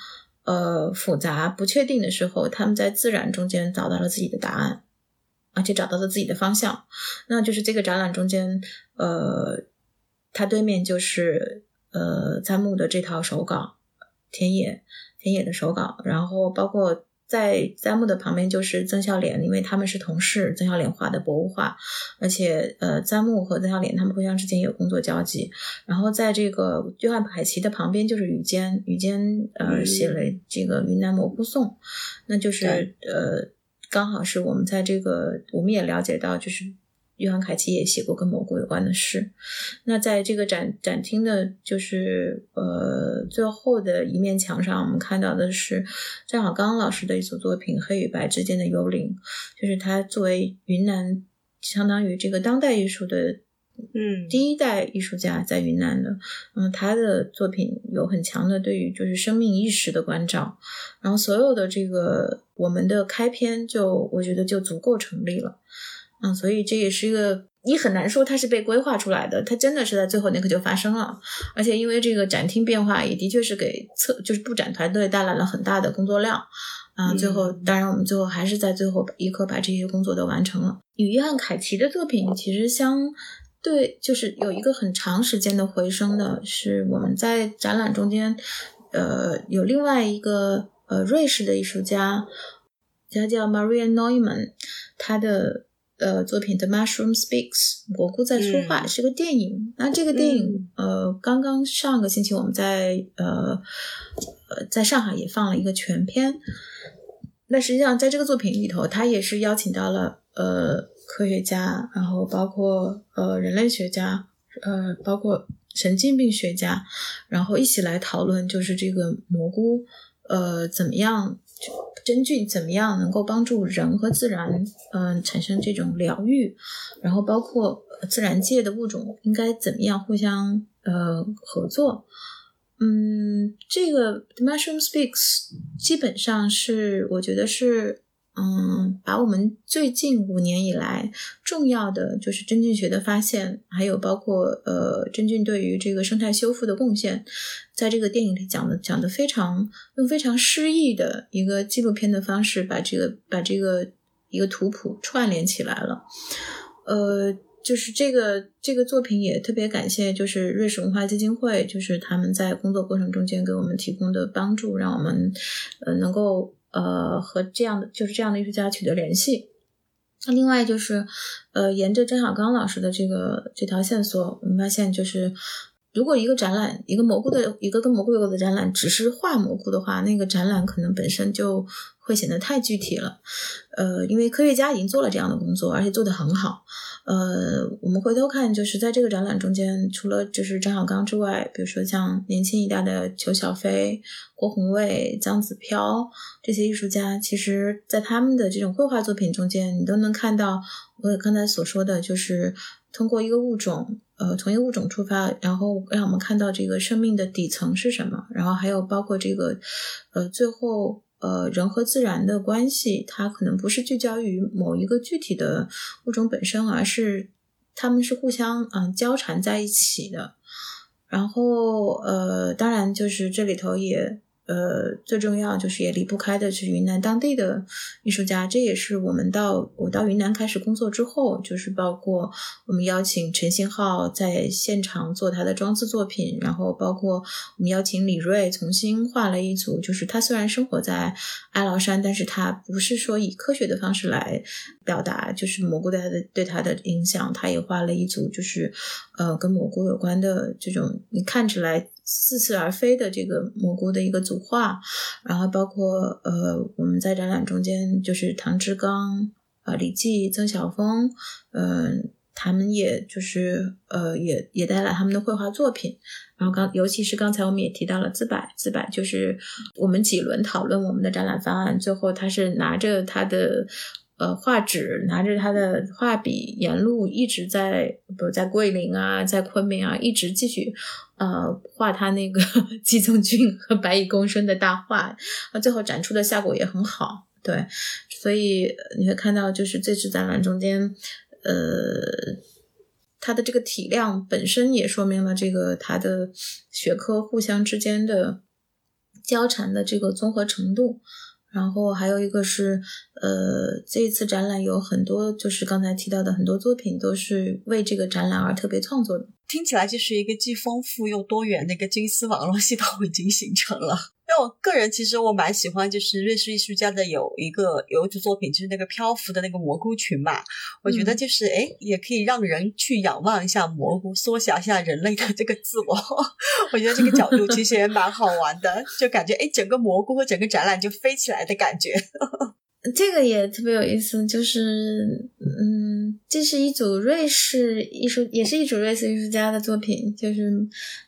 呃复杂、不确定的时候，他们在自然中间找到了自己的答案，而且找到了自己的方向。那就是这个展览中间，呃，它对面就是呃参木的这套手稿田野。田野的手稿，然后包括在簪木的旁边就是曾孝濂，因为他们是同事，曾孝濂画的博物画，而且呃，簪木和曾孝濂他们互相之间有工作交集。然后在这个约翰海奇的旁边就是雨坚，雨坚呃写了这个《云南蘑菇颂》，那就是呃刚好是我们在这个我们也了解到就是。约翰·凯奇也写过跟蘑菇有关的诗。那在这个展展厅的，就是呃最后的一面墙上，我们看到的是张小刚老师的一组作品《黑与白之间的幽灵》，就是他作为云南相当于这个当代艺术的嗯第一代艺术家，在云南的，嗯，他的作品有很强的对于就是生命意识的关照。然后所有的这个我们的开篇就我觉得就足够成立了。嗯，所以这也是一个，你很难说它是被规划出来的，它真的是在最后那刻就发生了。而且因为这个展厅变化，也的确是给策就是布展团队带来了很大的工作量。啊，最后当然我们最后还是在最后一刻把这些工作都完成了。与约翰凯奇的作品其实相对，就是有一个很长时间的回声的，是我们在展览中间，呃，有另外一个呃瑞士的艺术家，他叫 Maria Neumann，他的。呃，作品《The Mushroom Speaks》蘑菇在说话是个电影。那这个电影，呃，刚刚上个星期我们在呃呃在上海也放了一个全片。那实际上在这个作品里头，他也是邀请到了呃科学家，然后包括呃人类学家，呃包括神经病学家，然后一起来讨论，就是这个蘑菇呃怎么样。真菌怎么样能够帮助人和自然，嗯，产生这种疗愈？然后包括自然界的物种应该怎么样互相呃合作？嗯，这个 The Mushroom Speaks 基本上是我觉得是。嗯，把我们最近五年以来重要的就是真菌学的发现，还有包括呃真菌对于这个生态修复的贡献，在这个电影里讲的讲的非常用非常诗意的一个纪录片的方式，把这个把这个一个图谱串联起来了。呃，就是这个这个作品也特别感谢，就是瑞士文化基金会，就是他们在工作过程中间给我们提供的帮助，让我们呃能够。呃，和这样的就是这样的艺术家取得联系。那另外就是，呃，沿着张小刚老师的这个这条线索，我们发现就是如果一个展览，一个蘑菇的一个跟蘑菇有关的展览，只是画蘑菇的话，那个展览可能本身就会显得太具体了。呃，因为科学家已经做了这样的工作，而且做得很好。呃，我们回头看，就是在这个展览中间，除了就是张小刚之外，比如说像年轻一代的裘小飞、郭宏卫、姜子飘这些艺术家，其实在他们的这种绘画作品中间，你都能看到我刚才所说的，就是通过一个物种。呃，从一个物种出发，然后让我们看到这个生命的底层是什么，然后还有包括这个，呃，最后呃人和自然的关系，它可能不是聚焦于某一个具体的物种本身，而是它们是互相嗯交缠在一起的。然后呃，当然就是这里头也。呃，最重要就是也离不开的是云南当地的艺术家，这也是我们到我到云南开始工作之后，就是包括我们邀请陈星浩在现场做他的装置作品，然后包括我们邀请李锐重新画了一组，就是他虽然生活在哀牢山，但是他不是说以科学的方式来表达，就是蘑菇对他的对他的影响，他也画了一组，就是呃跟蘑菇有关的这种，你看起来。似是而非的这个蘑菇的一个组画，然后包括呃，我们在展览中间就是唐志刚、呃李济、曾晓峰，嗯，他们也就是呃也也带来他们的绘画作品。然后刚尤其是刚才我们也提到了自柏，自柏就是我们几轮讨论我们的展览方案，最后他是拿着他的。呃，画纸拿着他的画笔，沿路一直在不在桂林啊，在昆明啊，一直继续呃画他那个 季宗俊和白蚁共生的大画，啊，最后展出的效果也很好。对，所以你会看到，就是这次展览中间，呃，它的这个体量本身也说明了这个它的学科互相之间的交缠的这个综合程度。然后还有一个是，呃，这一次展览有很多，就是刚才提到的很多作品，都是为这个展览而特别创作的。听起来就是一个既丰富又多元的一个金丝网络系统已经形成了。那我个人其实我蛮喜欢，就是瑞士艺术家的有一个有一组作品，就是那个漂浮的那个蘑菇群嘛。我觉得就是哎，也可以让人去仰望一下蘑菇，缩小一下人类的这个自我。我觉得这个角度其实也蛮好玩的，就感觉哎，整个蘑菇和整个展览就飞起来的感觉。这个也特别有意思，就是嗯，这是一组瑞士艺术，也是一组瑞士艺术家的作品，就是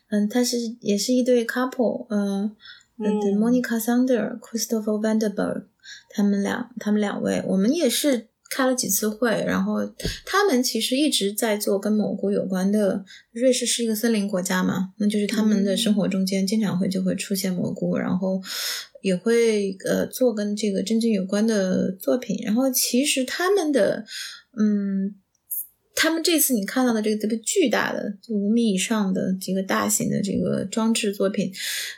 嗯，他是也是一对 couple，嗯。嗯，Monica Sander、Christopher Vanderberg，他们两，他们两位，我们也是开了几次会，然后他们其实一直在做跟蘑菇有关的。瑞士是一个森林国家嘛，那就是他们的生活中间经常会就会出现蘑菇，然后也会呃做跟这个真菌有关的作品。然后其实他们的嗯。他们这次你看到的这个特别巨大的，就五米以上的这个大型的这个装置作品，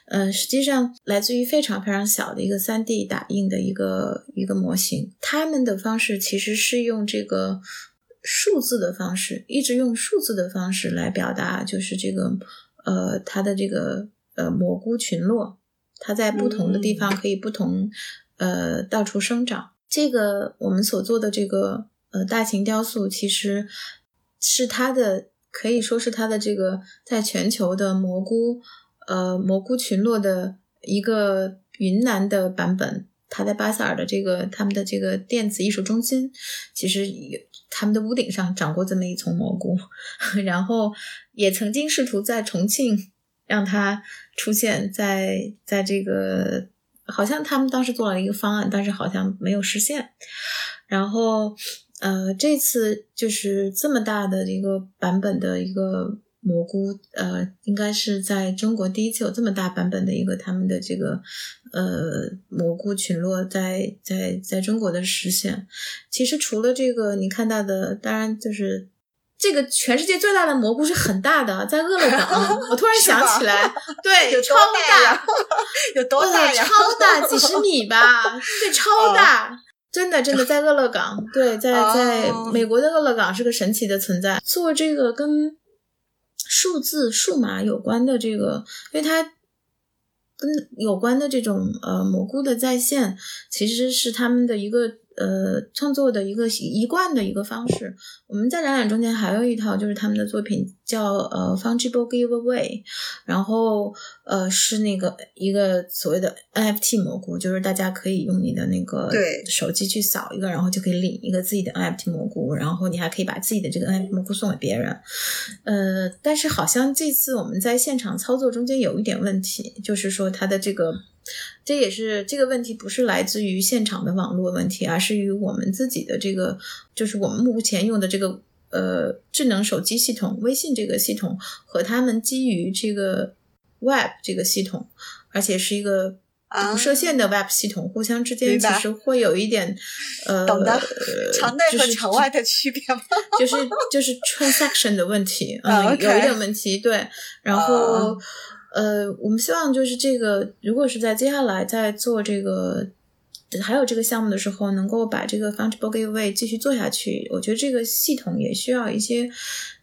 呃，实际上来自于非常非常小的一个三 D 打印的一个一个模型。他们的方式其实是用这个数字的方式，一直用数字的方式来表达，就是这个呃，它的这个呃蘑菇群落，它在不同的地方可以不同呃到处生长。这个我们所做的这个。呃，大型雕塑其实是它的，可以说是它的这个在全球的蘑菇，呃，蘑菇群落的一个云南的版本。它在巴塞尔的这个他们的这个电子艺术中心，其实有他们的屋顶上长过这么一丛蘑菇，然后也曾经试图在重庆让它出现在在这个，好像他们当时做了一个方案，但是好像没有实现，然后。呃，这次就是这么大的一个版本的一个蘑菇，呃，应该是在中国第一次有这么大版本的一个他们的这个呃蘑菇群落在在在中国的实现。其实除了这个你看到的，当然就是这个全世界最大的蘑菇是很大的，在饿了 岛。我突然想起来，对，超大，有多大呀？超大，几十米吧？对，超大。真的，真的在乐乐港，对，在在美国的乐乐港是个神奇的存在。做这个跟数字、数码有关的这个，因为它跟有关的这种呃蘑菇的在线，其实是他们的一个呃创作的一个一贯的一个方式。我们在展览中间还有一套，就是他们的作品叫呃 Fungible Giveaway，然后呃是那个一个所谓的 NFT 蘑菇，就是大家可以用你的那个对手机去扫一个，然后就可以领一个自己的 NFT 蘑菇，然后你还可以把自己的这个 NFT 蘑菇送给别人。呃，但是好像这次我们在现场操作中间有一点问题，就是说它的这个，这也是这个问题不是来自于现场的网络问题，而是于我们自己的这个，就是我们目前用的这个呃智能手机系统，微信这个系统和他们基于这个 Web 这个系统，而且是一个。啊无设限的 Web 系统互相之间其实会有一点，呃，懂的呃场内和就是场外的区别吗？就是就是 transaction 的问题，啊嗯，有一点问题，对。然后啊，呃，我们希望就是这个，如果是在接下来在做这个。还有这个项目的时候，能够把这个 fungible giveaway 继续做下去，我觉得这个系统也需要一些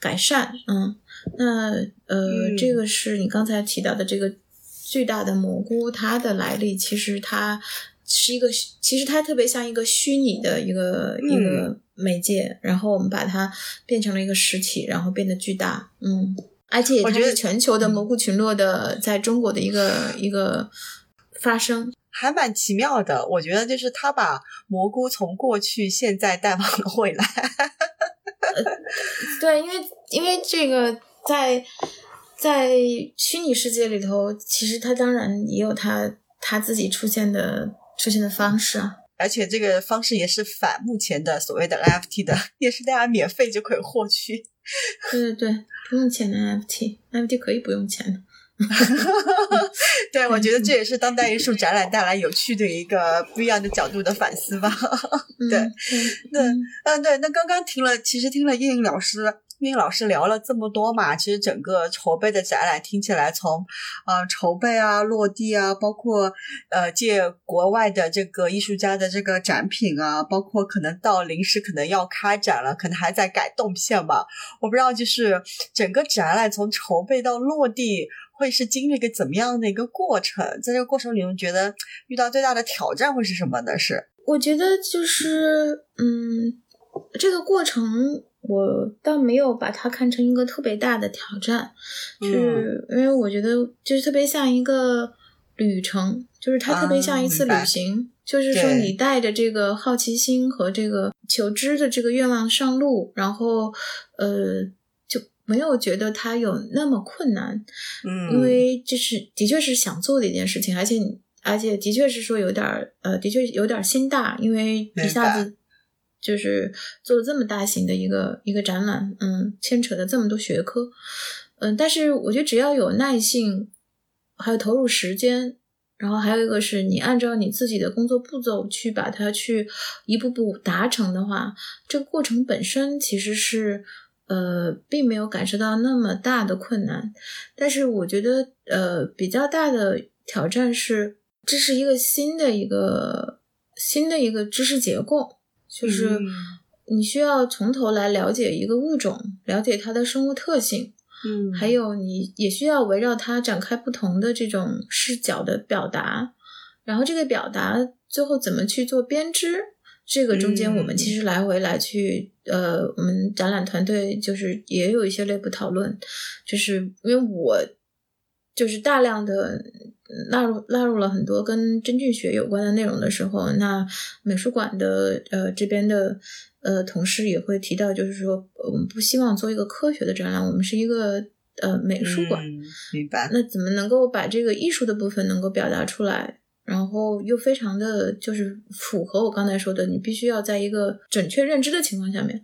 改善。嗯，那呃，嗯这个是你刚才提到的这个巨大的蘑菇，它的来历其实它是一个，其实它特别像一个虚拟的一个、嗯一个媒介，然后我们把它变成了一个实体，然后变得巨大，嗯，而且它我觉得是全球的蘑菇群落的在中国的一个一个发生，还蛮奇妙的，我觉得就是他把蘑菇从过去、现在带往了未来。对，因为因为这个在在虚拟世界里头，其实它当然也有它它自己出现的出现的方式啊。而且这个方式也是反目前的所谓的 NFT 的，也是大家免费就可以获取。对对对，不用钱的 NFT，NFT 可以不用钱的。对，我觉得这也是当代艺术展览带来有趣的一个不一样的角度的反思吧。嗯 对对嗯嗯，对，那刚刚听了，其实听了叶颖老师，因为老师聊了这么多嘛，其实整个筹备的展览听起来从，呃筹备啊、落地啊，包括呃借国外的这个艺术家的这个展品啊，包括可能到临时可能要开展了，可能还在改动线吧，我不知道就是整个展览从筹备到落地。会是经历一个怎么样的一个过程？在这个过程里，你们觉得遇到最大的挑战会是什么呢？是我觉得就是，嗯，这个过程我倒没有把它看成一个特别大的挑战，嗯。是因为我觉得就是特别像一个旅程，就是它特别像一次旅行，就是说你带着这个好奇心和这个求知的这个愿望上路，然后呃就没有觉得它有那么困难，嗯，因为这是的确是想做的一件事情，而且你而且的确是说有点儿呃，的确有点儿心大，因为一下子就是做了这么大型的一个一个展览，嗯，牵扯的这么多学科，嗯，但是我觉得只要有耐性，还有投入时间。然后还有一个是你按照你自己的工作步骤去把它去一步步达成的话，这个过程本身其实是呃并没有感受到那么大的困难，但是我觉得呃比较大的挑战是，这是一个新的一个新的一个知识结构，就是嗯。你需要从头来了解一个物种，了解它的生物特性，嗯，还有你也需要围绕它展开不同的这种视角的表达，然后这个表达最后怎么去做编织，这个中间我们其实来回来去，呃，我们展览团队就是也有一些内部讨论，就是因为我就是大量的纳入纳入了很多跟真菌学有关的内容的时候，那美术馆的呃这边的呃同事也会提到，就是说我们不希望做一个科学的展览，我们是一个呃美术馆，嗯明白。那怎么能够把这个艺术的部分能够表达出来？然后又非常的就是符合我刚才说的，你必须要在一个准确认知的情况下面，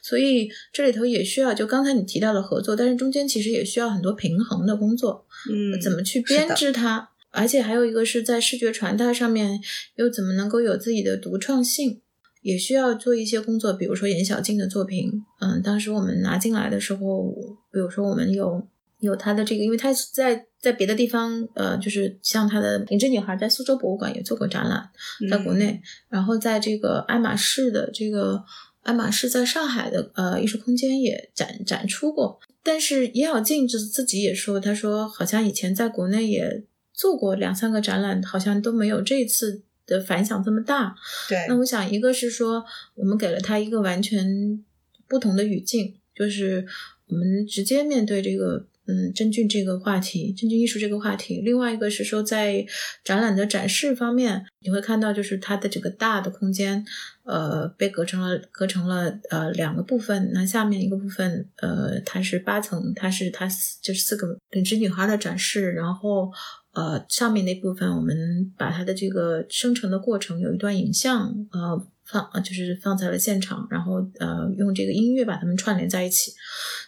所以这里头也需要就刚才你提到的合作，但是中间其实也需要很多平衡的工作，嗯，怎么去编织它，而且还有一个是在视觉传达上面又怎么能够有自己的独创性，也需要做一些工作，比如说严小静的作品，嗯，当时我们拿进来的时候，比如说我们有有他的这个，因为他是在在别的地方，呃，就是像他的《灵芝女孩》在苏州博物馆也做过展览，在国内，然后在这个爱马仕的这个爱马仕在上海的呃艺术空间也展展出过。但是严小静自自己也说，他说好像以前在国内也做过两三个展览，好像都没有这次的反响这么大。对，那我想一个是说，我们给了他一个完全不同的语境，就是我们直接面对这个。嗯，真菌这个话题，真菌艺术这个话题。另外一个是说，在展览的展示方面，你会看到，就是它的这个大的空间，呃，被隔成了隔成了呃两个部分。那下面一个部分，呃，它是八层，它是它就是四个灵芝女孩的展示。然后，呃，上面那部分，我们把它的这个生成的过程有一段影像，呃。放就是放在了现场，然后呃用这个音乐把它们串联在一起。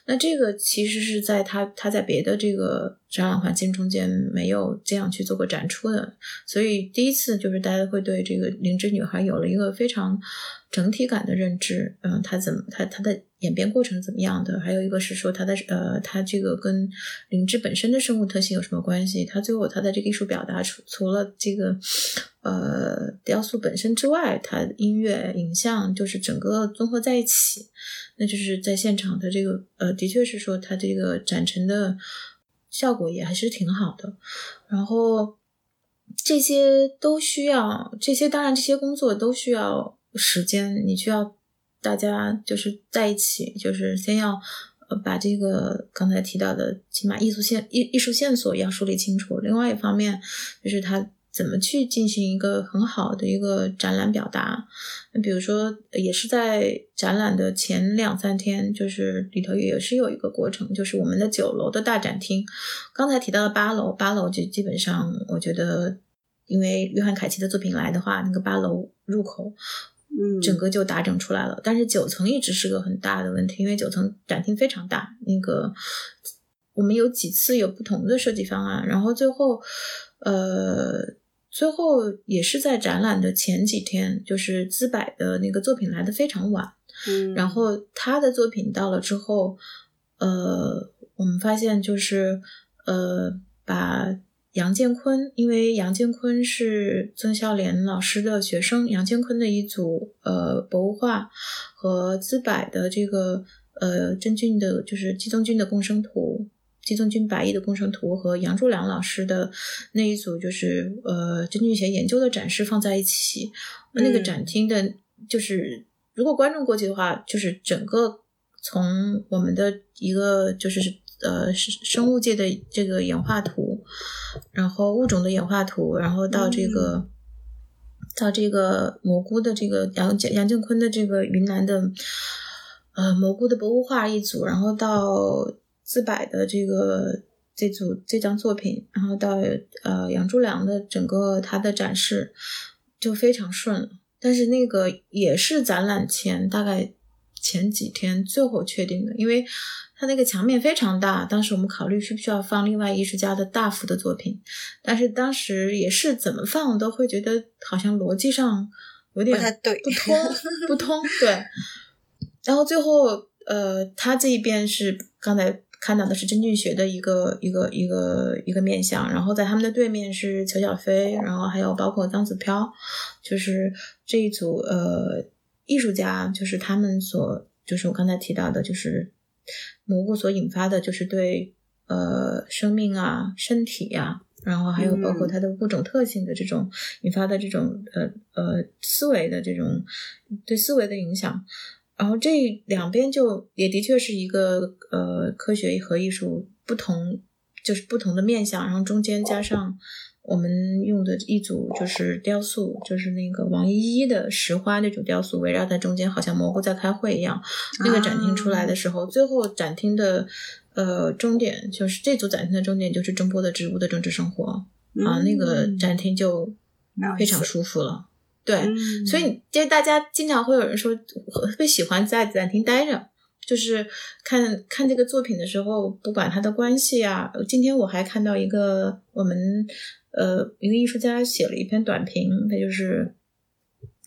那这个其实是在他他在别的这个展览环境中间没有这样去做过展出的，所以第一次就是大家会对这个灵芝女孩有了一个非常整体感的认知。嗯，她怎么她她的演变过程怎么样的？还有一个是说它的呃它这个跟灵芝本身的生物特性有什么关系？它最后它的这个艺术表达除除了这个。呃，雕塑本身之外，它音乐、影像就是整个综合在一起，那就是在现场的这个呃，的确是说它这个展陈的效果也还是挺好的。然后这些都需要，这些当然这些工作都需要时间，你需要大家就是在一起，就是先要把这个刚才提到的起码艺术线艺艺术线索要梳理清楚。另外一方面就是他。怎么去进行一个很好的一个展览表达？那比如说，也是在展览的前两三天，就是里头也是有一个过程，就是我们的九楼的大展厅，刚才提到的八楼，八楼就基本上，我觉得，因为约翰凯奇的作品来的话，那个八楼入口，嗯，整个就打整出来了。但是九层一直是个很大的问题，因为九层展厅非常大，那个我们有几次有不同的设计方案，然后最后，呃。最后也是在展览的前几天，就是资柏的那个作品来的非常晚，嗯，然后他的作品到了之后，呃，我们发现就是呃，把杨建坤，因为杨建坤是曾孝濂老师的学生，杨建坤的一组呃博物画和资柏的这个呃真菌的，就是寄宗菌的共生图。季宗君白衣的共生图和杨柱良老师的那一组，就是呃真菌学研究的展示放在一起，那个展厅的，就是如果观众过去的话，就是整个从我们的一个就是呃生物界的这个演化图，然后物种的演化图，然后到这个到这个蘑菇的这个杨杨靖坤的这个云南的呃蘑菇的博物画一组，然后到。自柏的这个这组这张作品，然后到呃杨朱良的整个他的展示就非常顺了。但是那个也是展览前大概前几天最后确定的，因为他那个墙面非常大，当时我们考虑需不需要放另外艺术家的大幅的作品，但是当时也是怎么放都会觉得好像逻辑上有点不太对，不通不通对。然后最后呃他这一边是刚才。看到的是真菌学的一个一个一个一个面相，然后在他们的对面是裘小飞，然后还有包括张子飘，就是这一组呃艺术家，就是他们所就是我刚才提到的，就是蘑菇所引发的，就是对呃生命啊、身体呀，然后还有包括它的物种特性的这种引发的这种呃呃思维的这种对思维的影响。然后这两边就也的确是一个呃科学和艺术不同，就是不同的面向。然后中间加上我们用的一组就是雕塑，就是那个王依依的石花那种雕塑，围绕在中间，好像蘑菇在开会一样。那个展厅出来的时候，最后展厅的呃终点就是这组展厅的终点就是中波的植物的政治生活啊，那个展厅就非常舒服了。对，所以就大家经常会有人说特别喜欢在展厅待着，就是看看这个作品的时候，不管它的关系啊。今天我还看到一个我们呃一个艺术家写了一篇短评，他就是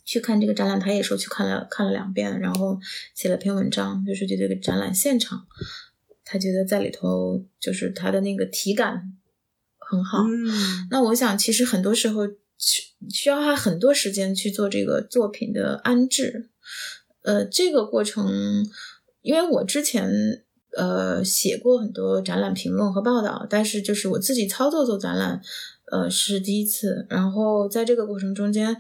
去看这个展览，他也说去看了看了两遍，然后写了篇文章，就是对这个展览现场，他觉得在里头就是他的那个体感很好。那我想其实很多时候。需需要花很多时间去做这个作品的安置，呃，这个过程，因为我之前呃写过很多展览评论和报道，但是就是我自己操作做展览，呃是第一次。然后在这个过程中间，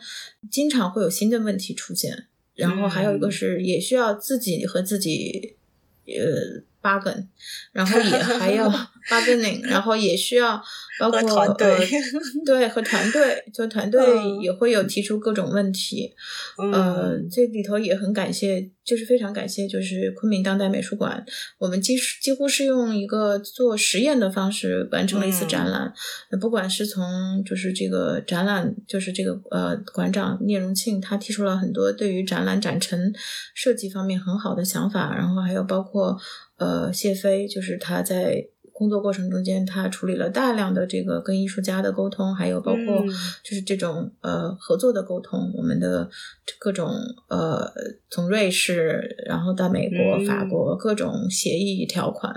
经常会有新的问题出现。然后还有一个是，也需要自己和自己呃 bargain，然后也还要 bargaining，然后也需要。包括团队，对和团队，就团队也会有提出各种问题。呃，这里头也很感谢，就是非常感谢，就是昆明当代美术馆，我们几几乎是用一个做实验的方式完成了一次展览。不管是从就是这个展览，就是这个呃馆长聂荣庆，他提出了很多对于展览展陈设计方面很好的想法，然后还有包括呃谢飞，就是他在。工作过程中间，他处理了大量的这个跟艺术家的沟通，还有包括就是这种呃合作的沟通，我们的各种呃从瑞士然后到美国、法国各种协议条款，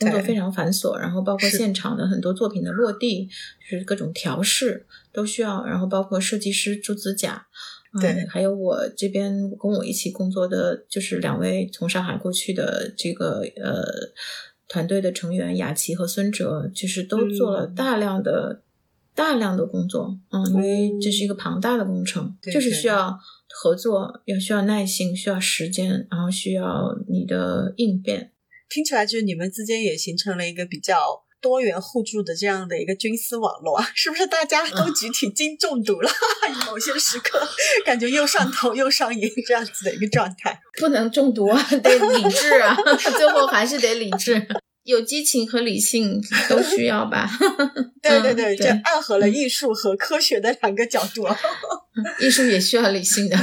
工作非常繁琐，然后包括现场的很多作品的落地，就是各种调试都需要，然后包括设计师朱子甲，对，还有我这边跟我一起工作的就是两位从上海过去的这个呃。团队的成员雅琪和孙哲，就是都做了大量的、大量的工作，嗯，因为这是一个庞大的工程，就是需要合作，要需要耐心，需要时间，然后需要你的应变。听起来就是你们之间也形成了一个比较多元互助的这样的一个军丝网络，是不是？大家都集体金中毒了，某些时刻感觉又上头又上瘾，这样子的一个状态。不能中毒啊，得理智啊，最后还是得理智。有激情和理性都需要吧？对对对，这暗合了艺术和科学的两个角度。艺术也需要理性的。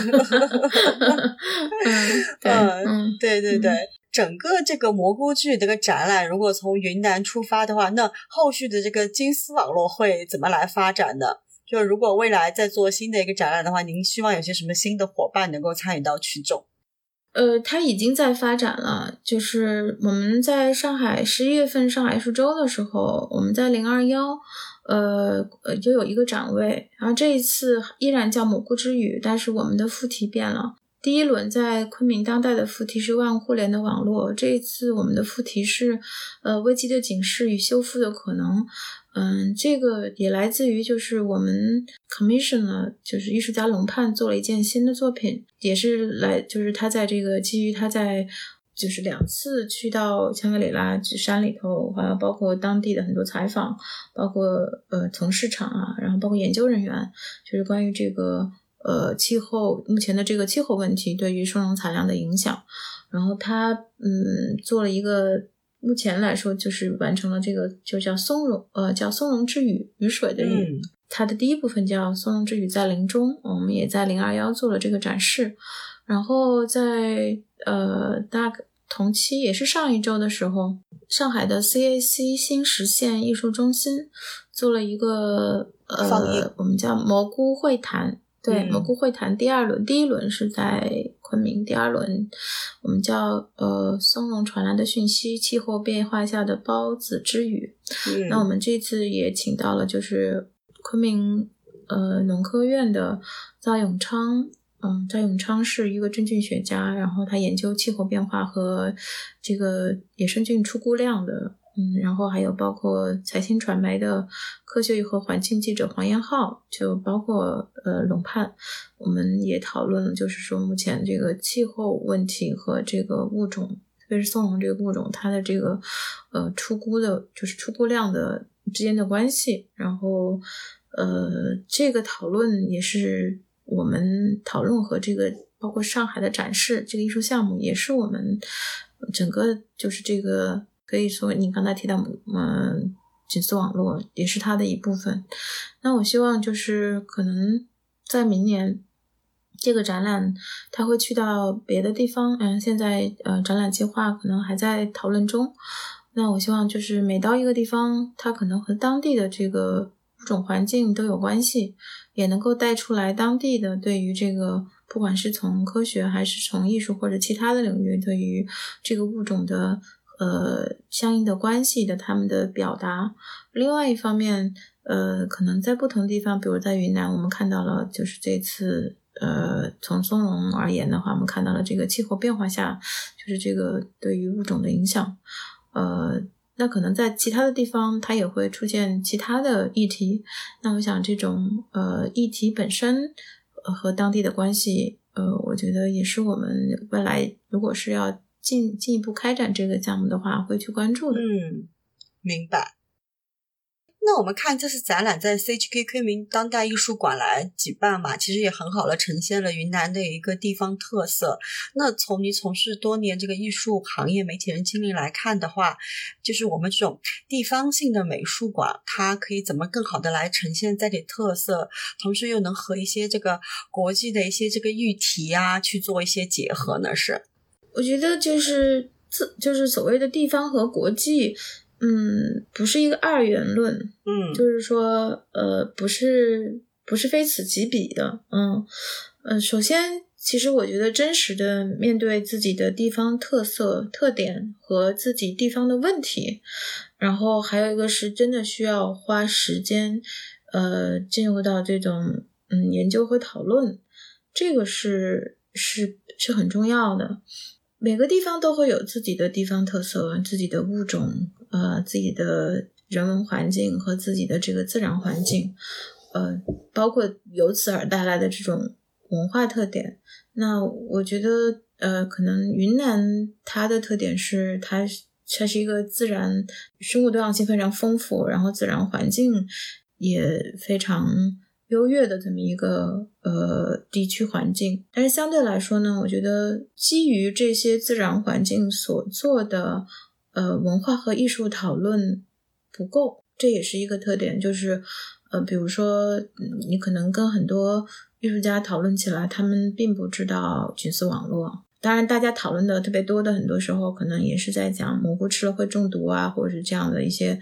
嗯，对对对，整个这个蘑菇剧这个展览，如果从云南出发的话，那后续的这个金丝网络会怎么来发展呢？就如果未来再做新的一个展览的话，您希望有些什么新的伙伴能够参与到其中？呃，它已经在发展了。就是我们在上海十一月份上海艺术周的时候，我们在零二幺，呃呃，就有一个展位。然后这一次依然叫蘑菇之语，但是我们的副题变了。第一轮在昆明当代的副题是万物互联的网络，这一次我们的副题是呃危机的警示与修复的可能。嗯，这个也来自于就是我们 commission 了，就是艺术家龙盼做了一件新的作品，也是来就是他在这个基于他在就是两次去到香格里拉山里头，还有包括当地的很多采访，包括呃从市场啊，然后包括研究人员，就是关于这个呃气候目前的这个气候问题对于松茸产量的影响，然后他嗯做了一个。目前来说，就是完成了这个，就叫松茸，呃，叫松茸之雨，雨水的雨。它的第一部分叫松茸之雨在林中，我们也在零二幺做了这个展示。然后在呃大同期，也是上一周的时候，上海的 CAC 新实现艺术中心做了一个呃，我们叫蘑菇会谈。对，蘑菇会谈第二轮，第一轮是在昆明，第二轮我们叫呃松茸传来的讯息，气候变化下的孢子之语。那我们这次也请到了就是昆明呃农科院的赵永昌，嗯，赵永昌是一个真菌学家，然后他研究气候变化和这个野生菌出菇量的。嗯，然后还有包括财新传媒的科学与和环境记者黄延浩，就包括呃龙盼，我们也讨论了，就是说目前这个气候问题和这个物种，特别是松茸这个物种，它的这个呃出菇的，就是出菇量的之间的关系。然后呃，这个讨论也是我们讨论和这个包括上海的展示这个艺术项目，也是我们整个就是这个。可以说，你刚才提到，嗯，锦丝网络也是它的一部分。那我希望就是可能在明年这个展览，它会去到别的地方。嗯，现在呃，展览计划可能还在讨论中。那我希望就是每到一个地方，它可能和当地的这个物种环境都有关系，也能够带出来当地的对于这个，不管是从科学还是从艺术或者其他的领域，对于这个物种的。呃，相应的关系的他们的表达。另外一方面，呃，可能在不同地方，比如在云南，我们看到了，就是这次，呃，从松茸而言的话，我们看到了这个气候变化下，就是这个对于物种的影响。呃，那可能在其他的地方，它也会出现其他的议题。那我想，这种呃议题本身和当地的关系，呃，我觉得也是我们未来如果是要进进一步开展这个项目的话，会去关注的。嗯，明白。那我们看这次展览在 CHK 昆明当代艺术馆来举办嘛，其实也很好的呈现了云南的一个地方特色。那从你从事多年这个艺术行业媒体人经历来看的话，就是我们这种地方性的美术馆，它可以怎么更好的来呈现在地特色，同时又能和一些这个国际的一些这个议题啊去做一些结合呢？是，我觉得就是自就是所谓的地方和国际。嗯，不是一个二元论，嗯，就是说，呃，不是不是非此即彼的，嗯，呃，首先，其实我觉得真实的面对自己的地方特色、特点和自己地方的问题，然后还有一个是真的需要花时间，呃，进入到这种嗯研究和讨论，这个是是是很重要的。每个地方都会有自己的地方特色、自己的物种。呃，自己的人文环境和自己的这个自然环境，呃，包括由此而带来的这种文化特点。那我觉得，呃，可能云南它的特点是它它是一个自然生物多样性非常丰富，然后自然环境也非常优越的这么一个呃地区环境。但是相对来说呢，我觉得基于这些自然环境所做的。呃，文化和艺术讨论不够，这也是一个特点。就是，呃，比如说，你可能跟很多艺术家讨论起来，他们并不知道菌丝网络。当然，大家讨论的特别多的，很多时候可能也是在讲蘑菇吃了会中毒啊，或者是这样的一些，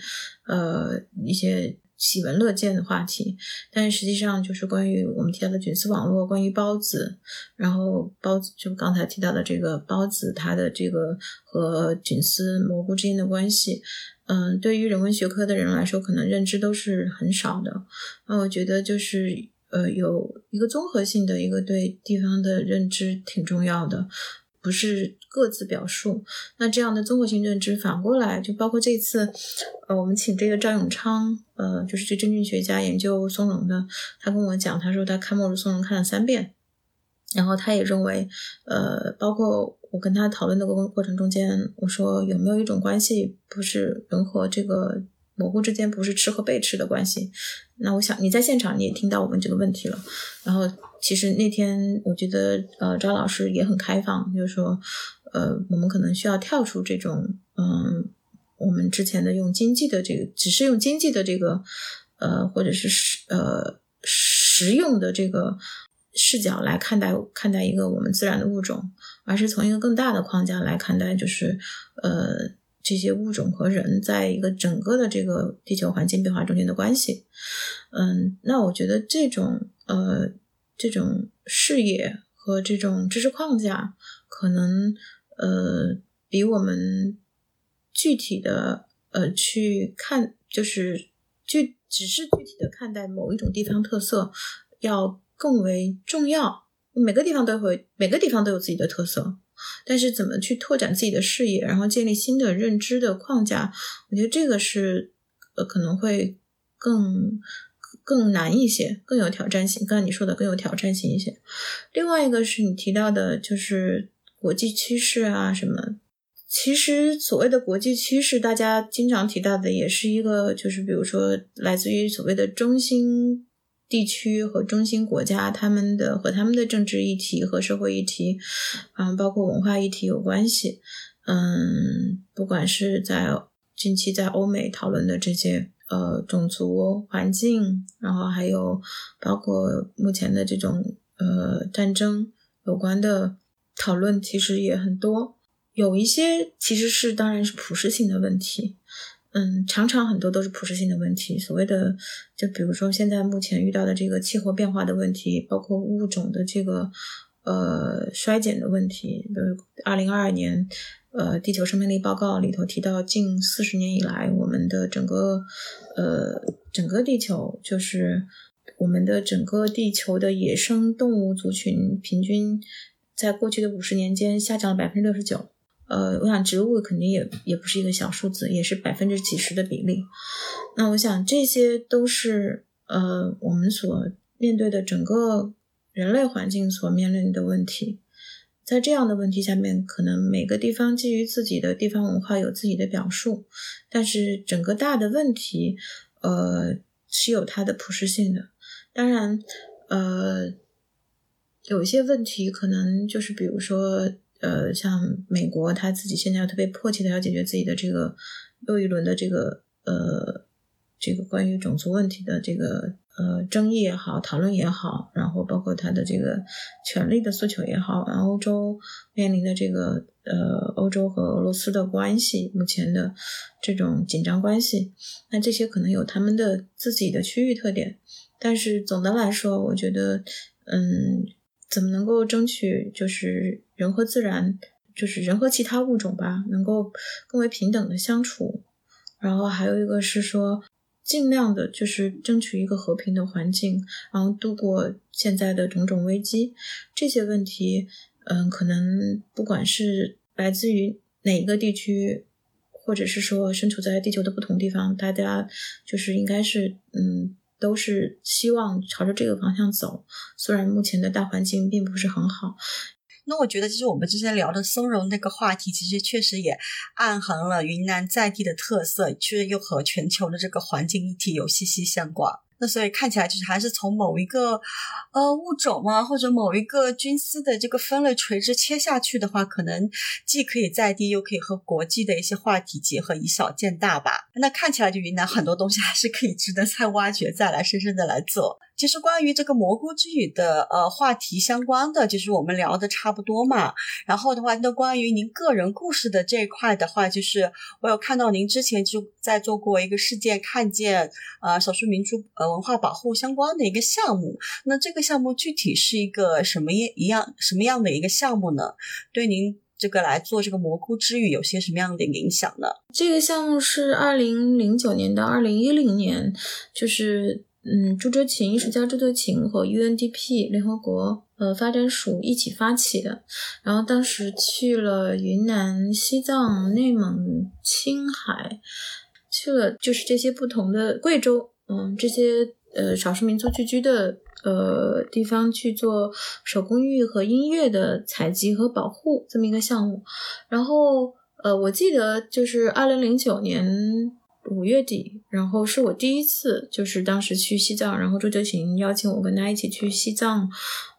呃，一些。喜闻乐见的话题，但实际上就是关于我们提到的菌丝网络，关于孢子，然后孢子就刚才提到的这个孢子，它的这个和菌丝蘑菇之间的关系，嗯，对于人文学科的人来说，可能认知都是很少的。那我觉得就是呃，有一个综合性的一个对地方的认知挺重要的。不是各自表述，那这样的综合性认知反过来就包括这次，呃，我们请这个赵永昌，呃，就是这真菌学家研究松茸的，他跟我讲，他说他看末日松茸看了三遍，然后他也认为，呃，包括我跟他讨论的过过程中间，我说有没有一种关系，不是人和这个。蘑菇之间不是吃和被吃的关系，那我想你在现场你也听到我们这个问题了。然后其实那天我觉得呃张老师也很开放，就是说呃我们可能需要跳出这种嗯我们之前的用经济的这个只是用经济的这个呃或者是实呃实用的这个视角来看待看待一个我们自然的物种，而是从一个更大的框架来看待，就是呃。这些物种和人在一个整个的这个地球环境变化中间的关系，嗯，那我觉得这种呃这种视野和这种知识框架，可能呃比我们具体的呃去看，就是具只是具体的看待某一种地方特色，要更为重要。每个地方都会，每个地方都有自己的特色。但是怎么去拓展自己的视野，然后建立新的认知的框架？我觉得这个是呃可能会更更难一些，更有挑战性。刚才你说的更有挑战性一些。另外一个是你提到的，就是国际趋势啊什么。其实所谓的国际趋势，大家经常提到的也是一个，就是比如说来自于所谓的中心。地区和中心国家，他们的和他们的政治议题和社会议题，嗯，包括文化议题有关系。嗯，不管是在近期在欧美讨论的这些呃种族、环境，然后还有包括目前的这种呃战争有关的讨论，其实也很多。有一些其实是当然是普适性的问题。嗯，常常很多都是普适性的问题。所谓的，就比如说现在目前遇到的这个气候变化的问题，包括物种的这个呃衰减的问题。比如二零二二年，呃，地球生命力报告里头提到，近四十年以来，我们的整个呃整个地球，就是我们的整个地球的野生动物族群，平均在过去的五十年间下降了百分之六十九。呃，我想植物肯定也也不是一个小数字，也是百分之几十的比例。那我想这些都是呃我们所面对的整个人类环境所面临的问题。在这样的问题下面，可能每个地方基于自己的地方文化有自己的表述，但是整个大的问题，呃，是有它的普适性的。当然，呃，有一些问题可能就是比如说，呃，像美国他自己现在要特别迫切的要解决自己的这个又一轮的这个呃这个关于种族问题的这个。呃，争议也好，讨论也好，然后包括他的这个权利的诉求也好，然后欧洲面临的这个呃，欧洲和俄罗斯的关系目前的这种紧张关系，那这些可能有他们的自己的区域特点，但是总的来说，我觉得，嗯，怎么能够争取就是人和自然，就是人和其他物种吧，能够更为平等的相处，然后还有一个是说。尽量的就是争取一个和平的环境，然后度过现在的种种危机。这些问题，嗯，可能不管是来自于哪一个地区，或者是说身处在地球的不同地方，大家就是应该是，嗯，都是希望朝着这个方向走。虽然目前的大环境并不是很好。那我觉得，其实我们之前聊的松茸那个话题，其实确实也暗含了云南在地的特色，却又和全球的这个环境议题有息息相关。那所以看起来就是还是从某一个呃物种嘛，或者某一个菌丝的这个分类垂直切下去的话，可能既可以在地，又可以和国际的一些话题结合，以小见大吧。那看起来就云南很多东西还是可以值得再挖掘，再来深深的来做。其实关于这个蘑菇之语的呃话题相关的，就是我们聊的差不多嘛。然后的话，那关于您个人故事的这一块的话，就是我有看到您之前就在做过一个事件看见呃少数民族呃文化保护相关的一个项目。那这个项目具体是一个什么一一样什么样的一个项目呢？对您这个来做这个蘑菇之语有些什么样的影响呢？这个项目是二零零九年到二零一零年，就是。嗯，朱哲琴艺术家朱哲琴和 UNDP 联合国呃发展署一起发起的，然后当时去了云南、西藏、内蒙、青海，去了就是这些不同的贵州，嗯，这些呃少数民族聚居的呃地方去做手工艺和音乐的采集和保护这么一个项目，然后呃我记得就是二零零九年。五月底，然后是我第一次，就是当时去西藏，然后周杰琴邀请我跟他一起去西藏，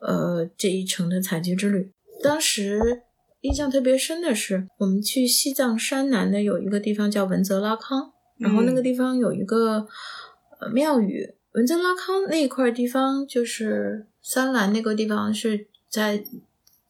呃，这一程的采集之旅。当时印象特别深的是，我们去西藏山南的有一个地方叫文泽拉康，然后那个地方有一个呃庙宇。文泽拉康那一块地方就是三兰那个地方是在。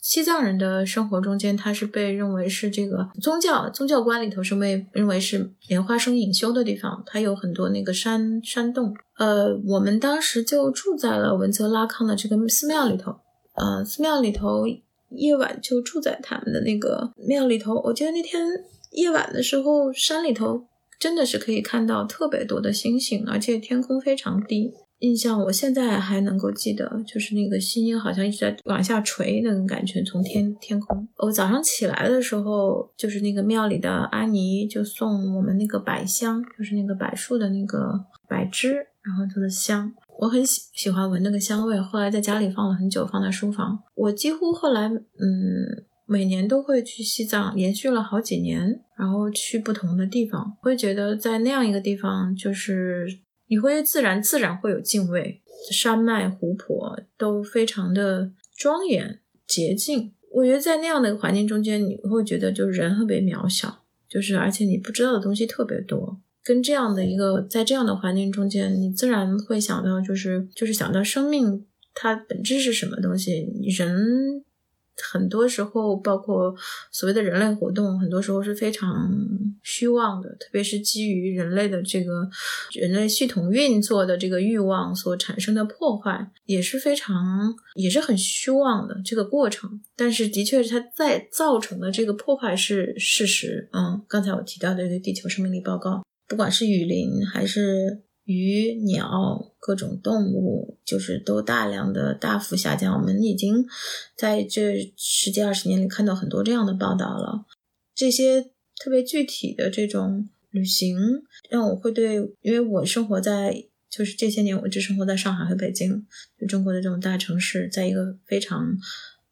西藏人的生活中间，他是被认为是这个宗教宗教观里头是被认为是莲花生隐修的地方，它有很多那个山山洞。呃，我们当时就住在了文泽拉康的这个寺庙里头，呃，寺庙里头夜晚就住在他们的那个庙里头。我记得那天夜晚的时候，山里头真的是可以看到特别多的星星，而且天空非常低。印象我现在还能够记得，就是那个星好像一直在往下垂那种感觉，从天天空。我早上起来的时候，就是那个庙里的阿尼就送我们那个柏香，就是那个柏树的那个柏枝，然后它的香，我很喜喜欢闻那个香味。后来在家里放了很久，放在书房。我几乎后来嗯每年都会去西藏，连续了好几年，然后去不同的地方，会觉得在那样一个地方就是。你会自然自然会有敬畏，山脉湖泊都非常的庄严洁净。我觉得在那样的一个环境中间，你会觉得就是人特别渺小，就是而且你不知道的东西特别多。跟这样的一个在这样的环境中间，你自然会想到就是就是想到生命它本质是什么东西，人。很多时候，包括所谓的人类活动，很多时候是非常虚妄的，特别是基于人类的这个人类系统运作的这个欲望所产生的破坏，也是非常也是很虚妄的这个过程。但是，的确它在造成的这个破坏是事实。嗯，刚才我提到的这个地球生命力报告，不管是雨林还是。鱼、鸟、各种动物，就是都大量的大幅下降。我们已经在这十几二十年里看到很多这样的报道了。这些特别具体的这种旅行，让我会对，因为我生活在就是这些年我一直生活在上海和北京，就中国的这种大城市，在一个非常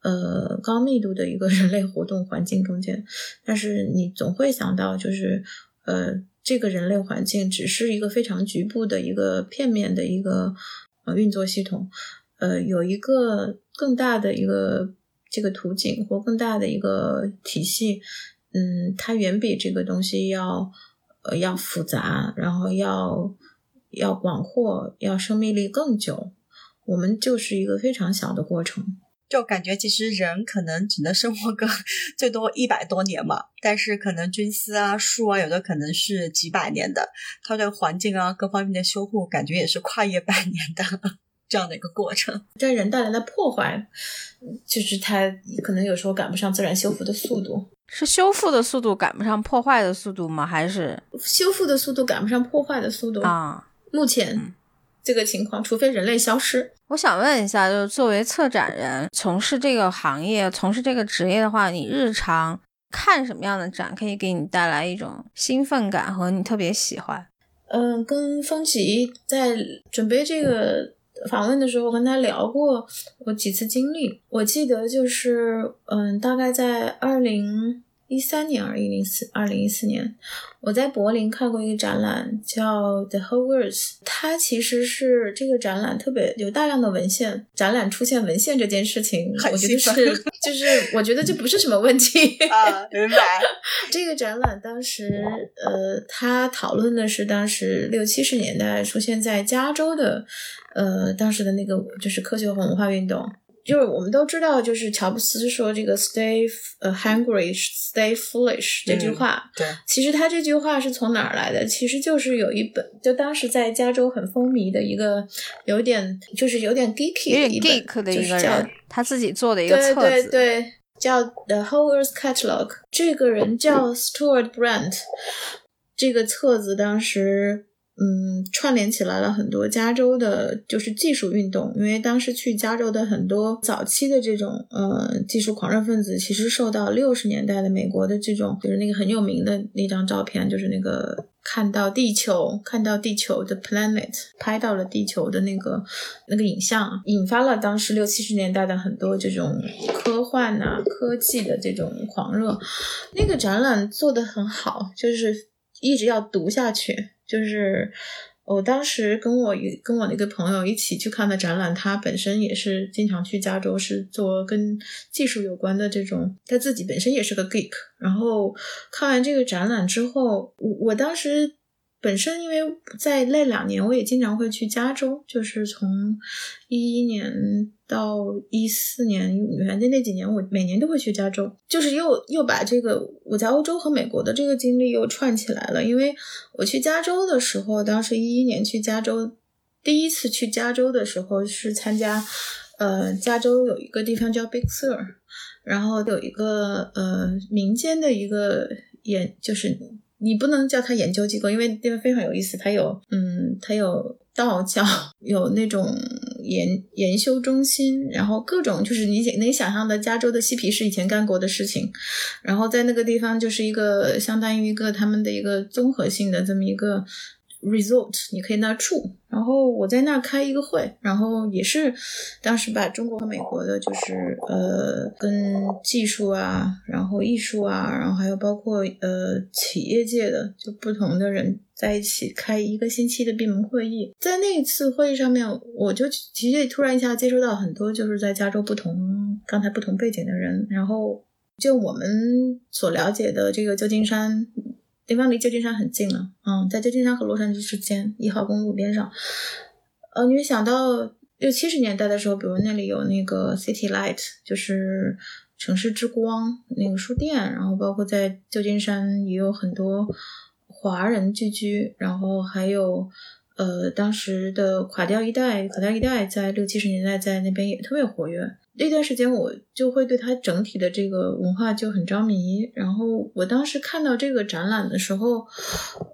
呃高密度的一个 人类活动环境中间，但是你总会想到，就是呃这个人类环境只是一个非常局部的一个片面的一个呃运作系统，呃有一个更大的一个这个图景或更大的一个体系。嗯，它远比这个东西要呃要复杂，然后要要广阔，要生命力更久。我们就是一个非常小的过程，就感觉其实人可能只能生活个 最多一百多年嘛，但是可能菌丝啊、树啊，有的可能是几百年的，它对环境啊各方面的修护，感觉也是跨越百年的。这样的一个过程，但人带来的破坏，就是它可能有时候赶不上自然修复的速度。是修复的速度赶不上破坏的速度吗？还是修复的速度赶不上破坏的速度啊？目前这个情况，除非人类消失。我想问一下，就是作为策展人，从事这个行业、从事这个职业的话，你日常看什么样的展可以给你带来一种兴奋感和你特别喜欢？嗯，跟风奇在准备这个。访问的时候跟他聊过我几次经历，我记得就是，嗯，大概在二零一三年、还是一零四、二零一四年，我在柏林看过一个展览，叫 The Whole Words。它其实是这个展览特别有大量的文献，展览出现文献这件事情，我觉得是，就是我觉得这不是什么问题啊，明白。这个展览当时，呃，他讨论的是当时六七十年代出现在加州的。呃，当时的那个就是科学和文化运动，就是我们都知道，就是乔布斯说这个 “stay 呃 hungry, stay foolish” 这句话。对，其实他这句话是从哪儿来的？其实就是有一本，就当时在加州很风靡的一个，有点就是有点 geeky 的一本，就是叫他自己做的一个册子，对对对，叫 The Whole Earth Catalog。这个人叫 Stuart Brand，这个册子当时。嗯，串联起来了很多加州的，就是技术运动。因为当时去加州的很多早期的这种呃技术狂热分子，其实受到六十年代的美国的这种，就是那个很有名的那张照片，就是那个看到地球，看到地球的 planet，拍到了地球的那个那个影像，引发了当时六七十年代的很多这种科幻呐、科技的这种狂热。那个展览做得很好，就是一直要读下去。就是我当时跟我一跟我那个朋友一起去看的展览，他本身也是经常去加州，是做跟技术有关的这种，他自己本身也是个 geek。然后看完这个展览之后，我我当时。本身因为在那两年，我也经常会去加州，就是从一一年到一四年，反正那几年我每年都会去加州，就是又又把这个我在欧洲和美国的这个经历又串起来了。因为我去加州的时候，当时一一年去加州，第一次去加州的时候是参加，呃，加州有一个地方叫 Big Sur，然后有一个呃民间的一个演就是。你不能叫它研究机构，因为地方非常有意思。它有，嗯，它有道教，有那种研研修中心，然后各种就是你能想象的加州的嬉皮士以前干过的事情。然后在那个地方就是一个相当于一个他们的一个综合性的这么一个。resort，你可以那住，然后我在那开一个会，然后也是当时把中国和美国的，就是呃跟技术啊，然后艺术啊，然后还有包括呃企业界的就不同的人在一起开一个星期的闭门会议。在那一次会议上面，我就其实突然一下接触到很多就是在加州不同刚才不同背景的人，然后就我们所了解的这个旧金山。地方离旧金山很近了，嗯，在旧金山和洛杉矶之间一号公路边上。呃，你会想到六七十年代的时候，比如那里有那个 City Light，就是城市之光那个书店，然后包括在旧金山也有很多华人聚居，然后还有呃当时的垮掉一代，垮掉一代在六七十年代在那边也特别活跃。那段时间我就会对他整体的这个文化就很着迷，然后我当时看到这个展览的时候，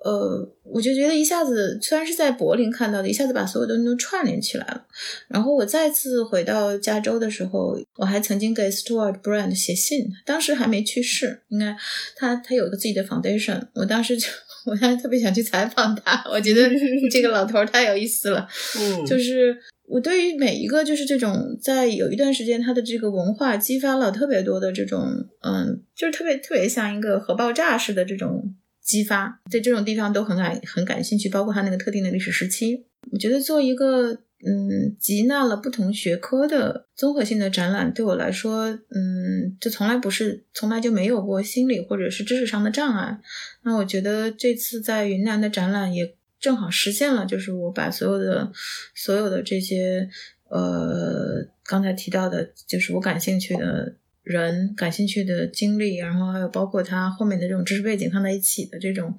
呃，我就觉得一下子，虽然是在柏林看到的，一下子把所有东西都串联起来了。然后我再次回到加州的时候，我还曾经给 Stuart Brand 写信，当时还没去世，应该他他有一个自己的 foundation，我当时就我当时特别想去采访他，我觉得这个老头儿太有意思了，嗯，就是我对于每一个就是这种在有一段时间他的这个文化激发了特别多的这种嗯，就是特别特别像一个核爆炸式的这种激发，在这种地方都很感很感兴趣，包括他那个特定的历史时期。我觉得做一个嗯集纳了不同学科的综合性的展览，对我来说，嗯，就从来不是从来就没有过心理或者是知识上的障碍。那我觉得这次在云南的展览也正好实现了，就是我把所有的所有的这些呃刚才提到的，就是我感兴趣的人、感兴趣的经历，然后还有包括他后面的这种知识背景放在一起的这种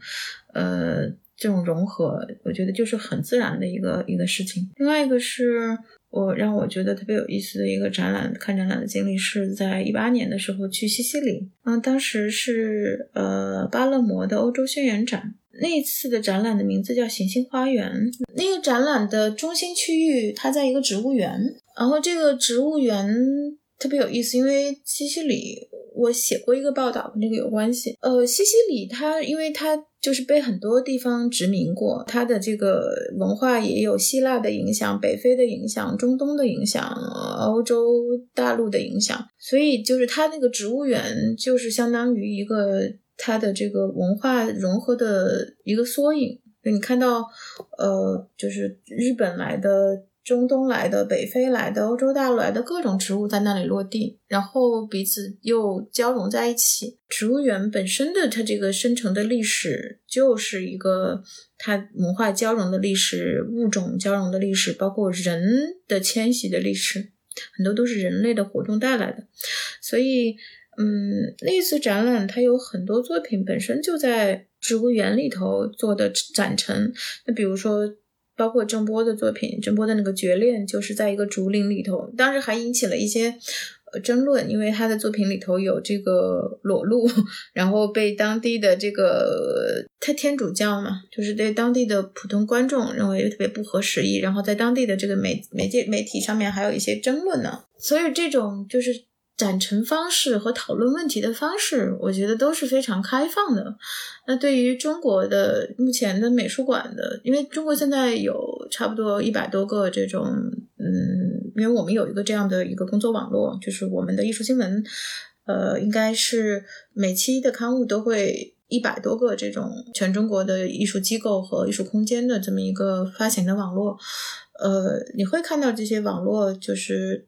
呃这种融合，我觉得就是很自然的一个一个事情。另外一个是。我让我觉得特别有意思的一个展览，看展览的经历是在一八年的时候去西西里，嗯，当时是呃巴勒摩的欧洲宣言展，那次的展览的名字叫行星花园。那个展览的中心区域它在一个植物园，然后这个植物园特别有意思，因为西西里我写过一个报道跟这个有关系。呃，西西里它因为它就是被很多地方殖民过，它的这个文化也有希腊的影响、北非的影响、中东的影响、欧洲大陆的影响，所以就是它那个植物园就是相当于一个它的这个文化融合的一个缩影。你看到，呃，就是日本来的。中东来的、北非来的、欧洲大陆来的各种植物在那里落地，然后彼此又交融在一起。植物园本身的它这个生成的历史，就是一个它文化交融的历史、物种交融的历史，包括人的迁徙的历史，很多都是人类的活动带来的。所以，嗯，那次展览它有很多作品本身就在植物园里头做的展陈。那比如说。包括郑波的作品，郑波的那个《绝恋》就是在一个竹林里头，当时还引起了一些呃争论，因为他的作品里头有这个裸露，然后被当地的这个他天主教嘛，就是对当地的普通观众认为特别不合时宜，然后在当地的这个媒媒介媒体上面还有一些争论呢，所以这种就是。展陈方式和讨论问题的方式，我觉得都是非常开放的。那对于中国的目前的美术馆的，因为中国现在有差不多一百多个这种，嗯，因为我们有一个这样的一个工作网络，就是我们的艺术新闻，呃，应该是每期的刊物都会一百多个这种全中国的艺术机构和艺术空间的这么一个发行的网络，呃，你会看到这些网络就是。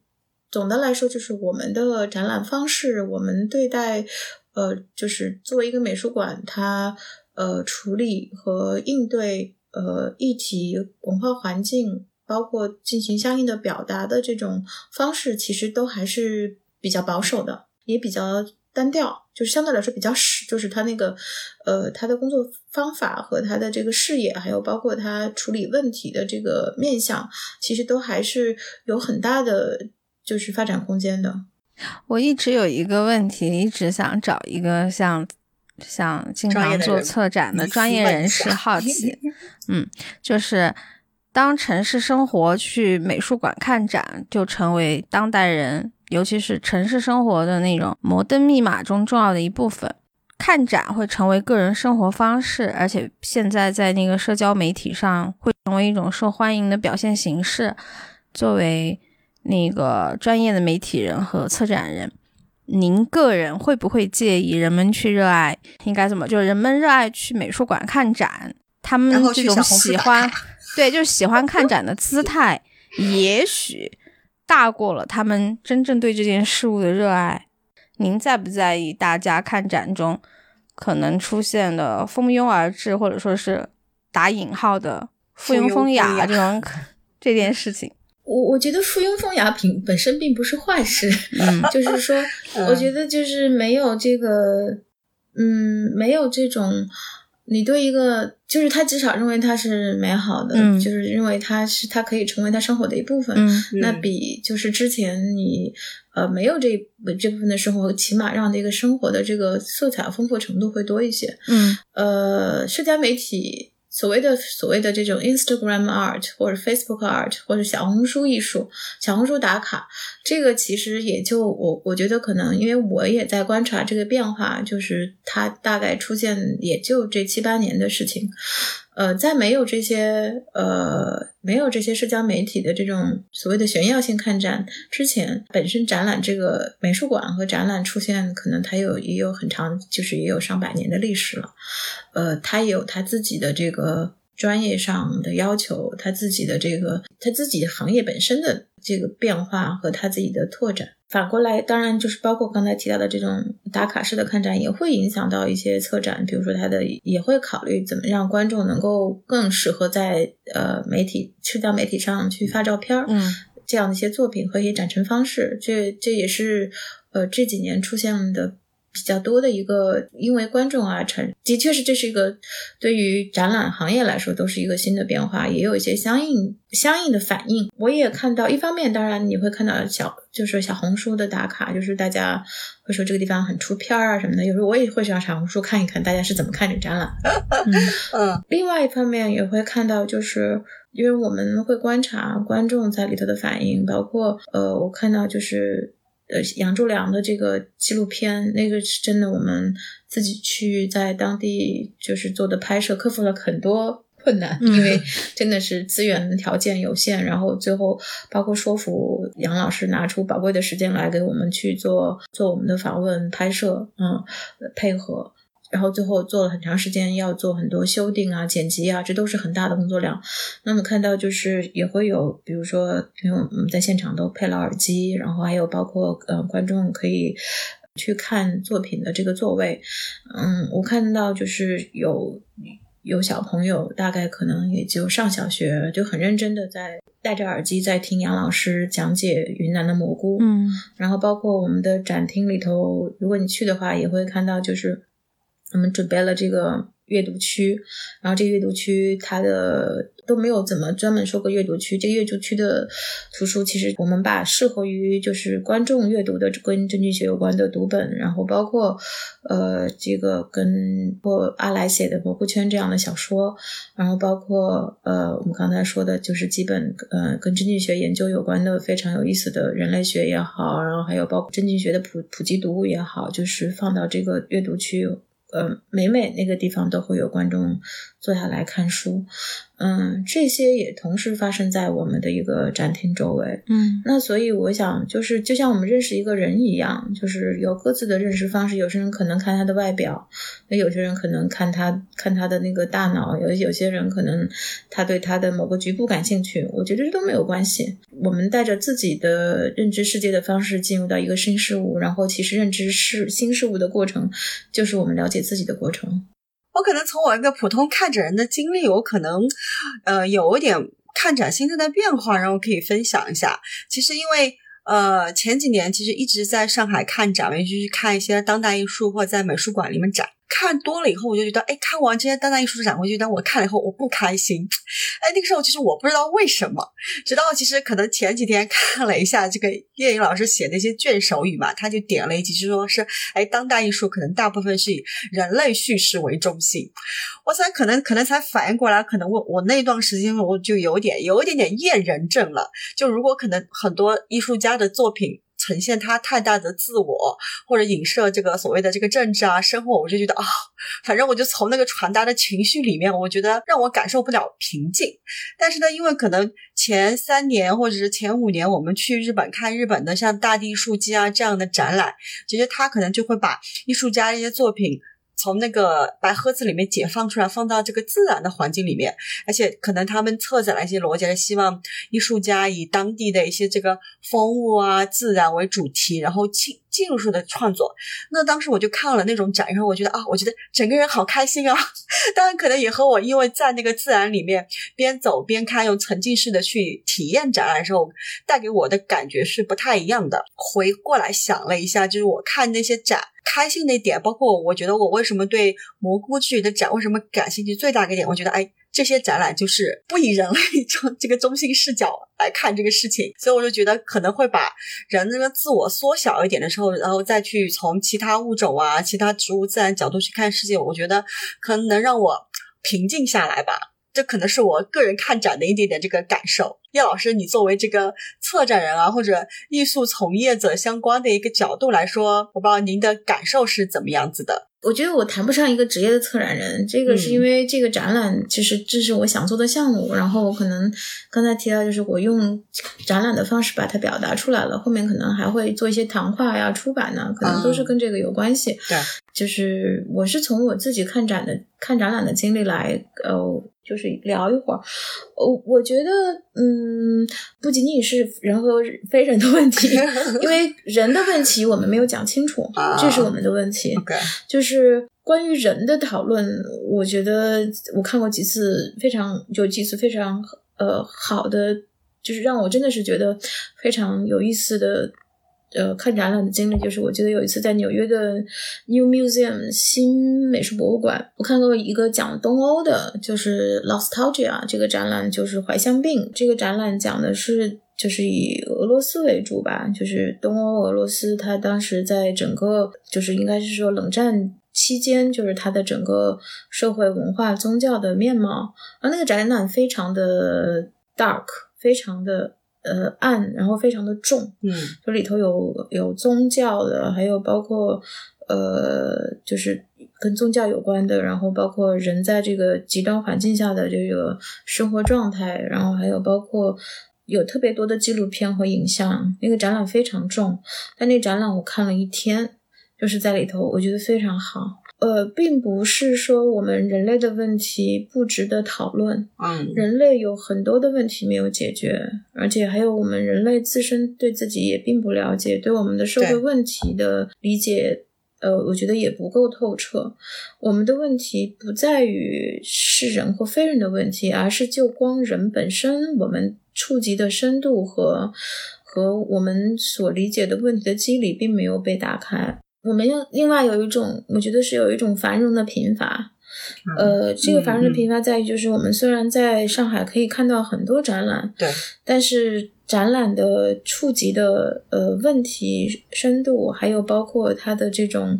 总的来说，就是我们的展览方式，我们对待，呃，就是作为一个美术馆，它呃处理和应对呃议题、文化环境，包括进行相应的表达的这种方式，其实都还是比较保守的，也比较单调，就是相对来说比较实，就是他那个呃他的工作方法和他的这个视野，还有包括他处理问题的这个面向，其实都还是有很大的。就是发展空间的。我一直有一个问题，一直想找一个像像经常做策展的专业人士，好 奇，嗯，就是当城市生活去美术馆看展，就成为当代人，尤其是城市生活的那种摩登密码中重要的一部分。看展会成为个人生活方式，而且现在在那个社交媒体上会成为一种受欢迎的表现形式。作为那个专业的媒体人和策展人，您个人会不会介意人们去热爱？应该怎么？就是人们热爱去美术馆看展，他们这种喜欢，对，就是喜欢看展的姿态，也许大过了他们真正对这件事物的热爱。您在不在意大家看展中可能出现的蜂拥而至，或者说是打引号的附庸风雅这种 这件事情？我我觉得附庸风雅品本身并不是坏事，就是说，我觉得就是没有这个，嗯，没有这种，你对一个，就是他至少认为他是美好的，就是认为他是他可以成为他生活的一部分，那比就是之前你呃没有这这部分的生活，起码让这个生活的这个色彩丰富程度会多一些。嗯，呃，社交媒体。所谓的所谓的这种 Instagram art 或者 Facebook art 或者小红书艺术、小红书打卡，这个其实也就我我觉得可能，因为我也在观察这个变化，就是它大概出现也就这七八年的事情。呃，在没有这些呃没有这些社交媒体的这种所谓的炫耀性看展之前，本身展览这个美术馆和展览出现，可能它有也有很长，就是也有上百年的历史了。呃，它有它自己的这个专业上的要求，他自己的这个他自己行业本身的这个变化和他自己的拓展。反过来，当然就是包括刚才提到的这种打卡式的看展，也会影响到一些策展，比如说他的也会考虑怎么让观众能够更适合在呃媒体社交媒体上去发照片儿，嗯，这样的一些作品和一些展陈方式，这这也是呃这几年出现的。比较多的一个，因为观众啊，成的确是这是一个对于展览行业来说都是一个新的变化，也有一些相应相应的反应。我也看到，一方面当然你会看到小就是小红书的打卡，就是大家会说这个地方很出片儿啊什么的。有时候我也会上小红书看一看大家是怎么看这展览。嗯，另外一方面也会看到，就是因为我们会观察观众在里头的反应，包括呃，我看到就是。呃，杨柱良的这个纪录片，那个是真的，我们自己去在当地就是做的拍摄，克服了很多困难，因为真的是资源条件有限，然后最后包括说服杨老师拿出宝贵的时间来给我们去做做我们的访问拍摄，嗯，配合。然后最后做了很长时间，要做很多修订啊、剪辑啊，这都是很大的工作量。那么看到就是也会有，比如说，因为我们在现场都配了耳机，然后还有包括呃观众可以去看作品的这个座位。嗯，我看到就是有有小朋友，大概可能也就上小学，就很认真的在戴着耳机在听杨老师讲解云南的蘑菇。嗯，然后包括我们的展厅里头，如果你去的话，也会看到就是。我们准备了这个阅读区，然后这个阅读区它的都没有怎么专门说过阅读区。这个阅读区的图书，其实我们把适合于就是观众阅读的跟真菌学有关的读本，然后包括呃这个跟或阿来写的《蘑菇圈》这样的小说，然后包括呃我们刚才说的就是基本呃跟真菌学研究有关的非常有意思的人类学也好，然后还有包括真菌学的普普及读物也好，就是放到这个阅读区。呃，每每那个地方都会有观众坐下来看书。嗯，这些也同时发生在我们的一个展厅周围。嗯，那所以我想，就是就像我们认识一个人一样，就是有各自的认识方式。有些人可能看他的外表，那有些人可能看他看他的那个大脑，有有些人可能他对他的某个局部感兴趣。我觉得这都没有关系。我们带着自己的认知世界的方式进入到一个新事物，然后其实认知是新事物的过程，就是我们了解自己的过程。我可能从我一个普通看展人的经历，我可能，呃，有一点看展心态的变化，然后可以分享一下。其实因为，呃，前几年其实一直在上海看展，一直去看一些当代艺术或在美术馆里面展。看多了以后，我就觉得，哎，看完这些当代艺术展，我就觉得我看了以后我不开心。哎，那个时候其实我不知道为什么，直到其实可能前几天看了一下这个叶颖老师写的一些卷首语嘛，他就点了一句，就说是，哎，当代艺术可能大部分是以人类叙事为中心。我才可能可能才反应过来，可能我我那段时间我就有点有一点点厌人症了。就如果可能很多艺术家的作品。呈现他太大的自我，或者影射这个所谓的这个政治啊生活，我就觉得啊，反正我就从那个传达的情绪里面，我觉得让我感受不了平静。但是呢，因为可能前三年或者是前五年，我们去日本看日本的像大地艺术季啊这样的展览，其实他可能就会把艺术家一些作品。从那个白盒子里面解放出来，放到这个自然的环境里面，而且可能他们策展了一些逻辑，希望艺术家以当地的一些这个风物啊、自然为主题，然后去进入式的创作。那当时我就看了那种展，然后我觉得啊，我觉得整个人好开心啊！当然，可能也和我因为在那个自然里面边走边看，用沉浸式的去体验展览的时候，带给我的感觉是不太一样的。回过来想了一下，就是我看那些展。开心的点，包括我觉得我为什么对蘑菇之旅的展为什么感兴趣，最大一点，我觉得哎，这些展览就是不以人类中 这个中心视角来看这个事情，所以我就觉得可能会把人那个自我缩小一点的时候，然后再去从其他物种啊、其他植物、自然角度去看世界，我觉得可能能让我平静下来吧。这可能是我个人看展的一点点这个感受。叶老师，你作为这个策展人啊，或者艺术从业者相关的一个角度来说，我不知道您的感受是怎么样子的。我觉得我谈不上一个职业的策展人，这个是因为这个展览其实这是我想做的项目，然后我可能刚才提到就是我用展览的方式把它表达出来了，后面可能还会做一些谈话呀、出版呢，可能都是跟这个有关系。对，就是我是从我自己看展的看展览的经历来，呃，就是聊一会儿。我我觉得，嗯，不仅仅是人和非人的问题，因为人的问题我们没有讲清楚，这是我们的问题。就是关于人的讨论，我觉得我看过几次，非常就几次非常呃好的，就是让我真的是觉得非常有意思的。呃，看展览的经历就是，我记得有一次在纽约的 New Museum 新美术博物馆，我看到一个讲东欧的，就是 Nostalgia 这个展览，就是怀乡病。这个展览讲的是，就是以俄罗斯为主吧，就是东欧俄罗斯，它当时在整个，就是应该是说冷战期间，就是它的整个社会文化宗教的面貌。而那个展览非常的 dark，非常的。呃，暗，然后非常的重，嗯，就里头有有宗教的，还有包括呃，就是跟宗教有关的，然后包括人在这个极端环境下的这个生活状态，然后还有包括有特别多的纪录片和影像。那个展览非常重，但那展览我看了一天，就是在里头，我觉得非常好。呃，并不是说我们人类的问题不值得讨论，嗯，人类有很多的问题没有解决，而且还有我们人类自身对自己也并不了解，对我们的社会问题的理解，呃，我觉得也不够透彻。我们的问题不在于是人或非人的问题，而是就光人本身，我们触及的深度和和我们所理解的问题的机理并没有被打开。我们又另外有一种，我觉得是有一种繁荣的贫乏，呃，这个繁荣的贫乏在于，就是我们虽然在上海可以看到很多展览，对，但是展览的触及的呃问题深度，还有包括它的这种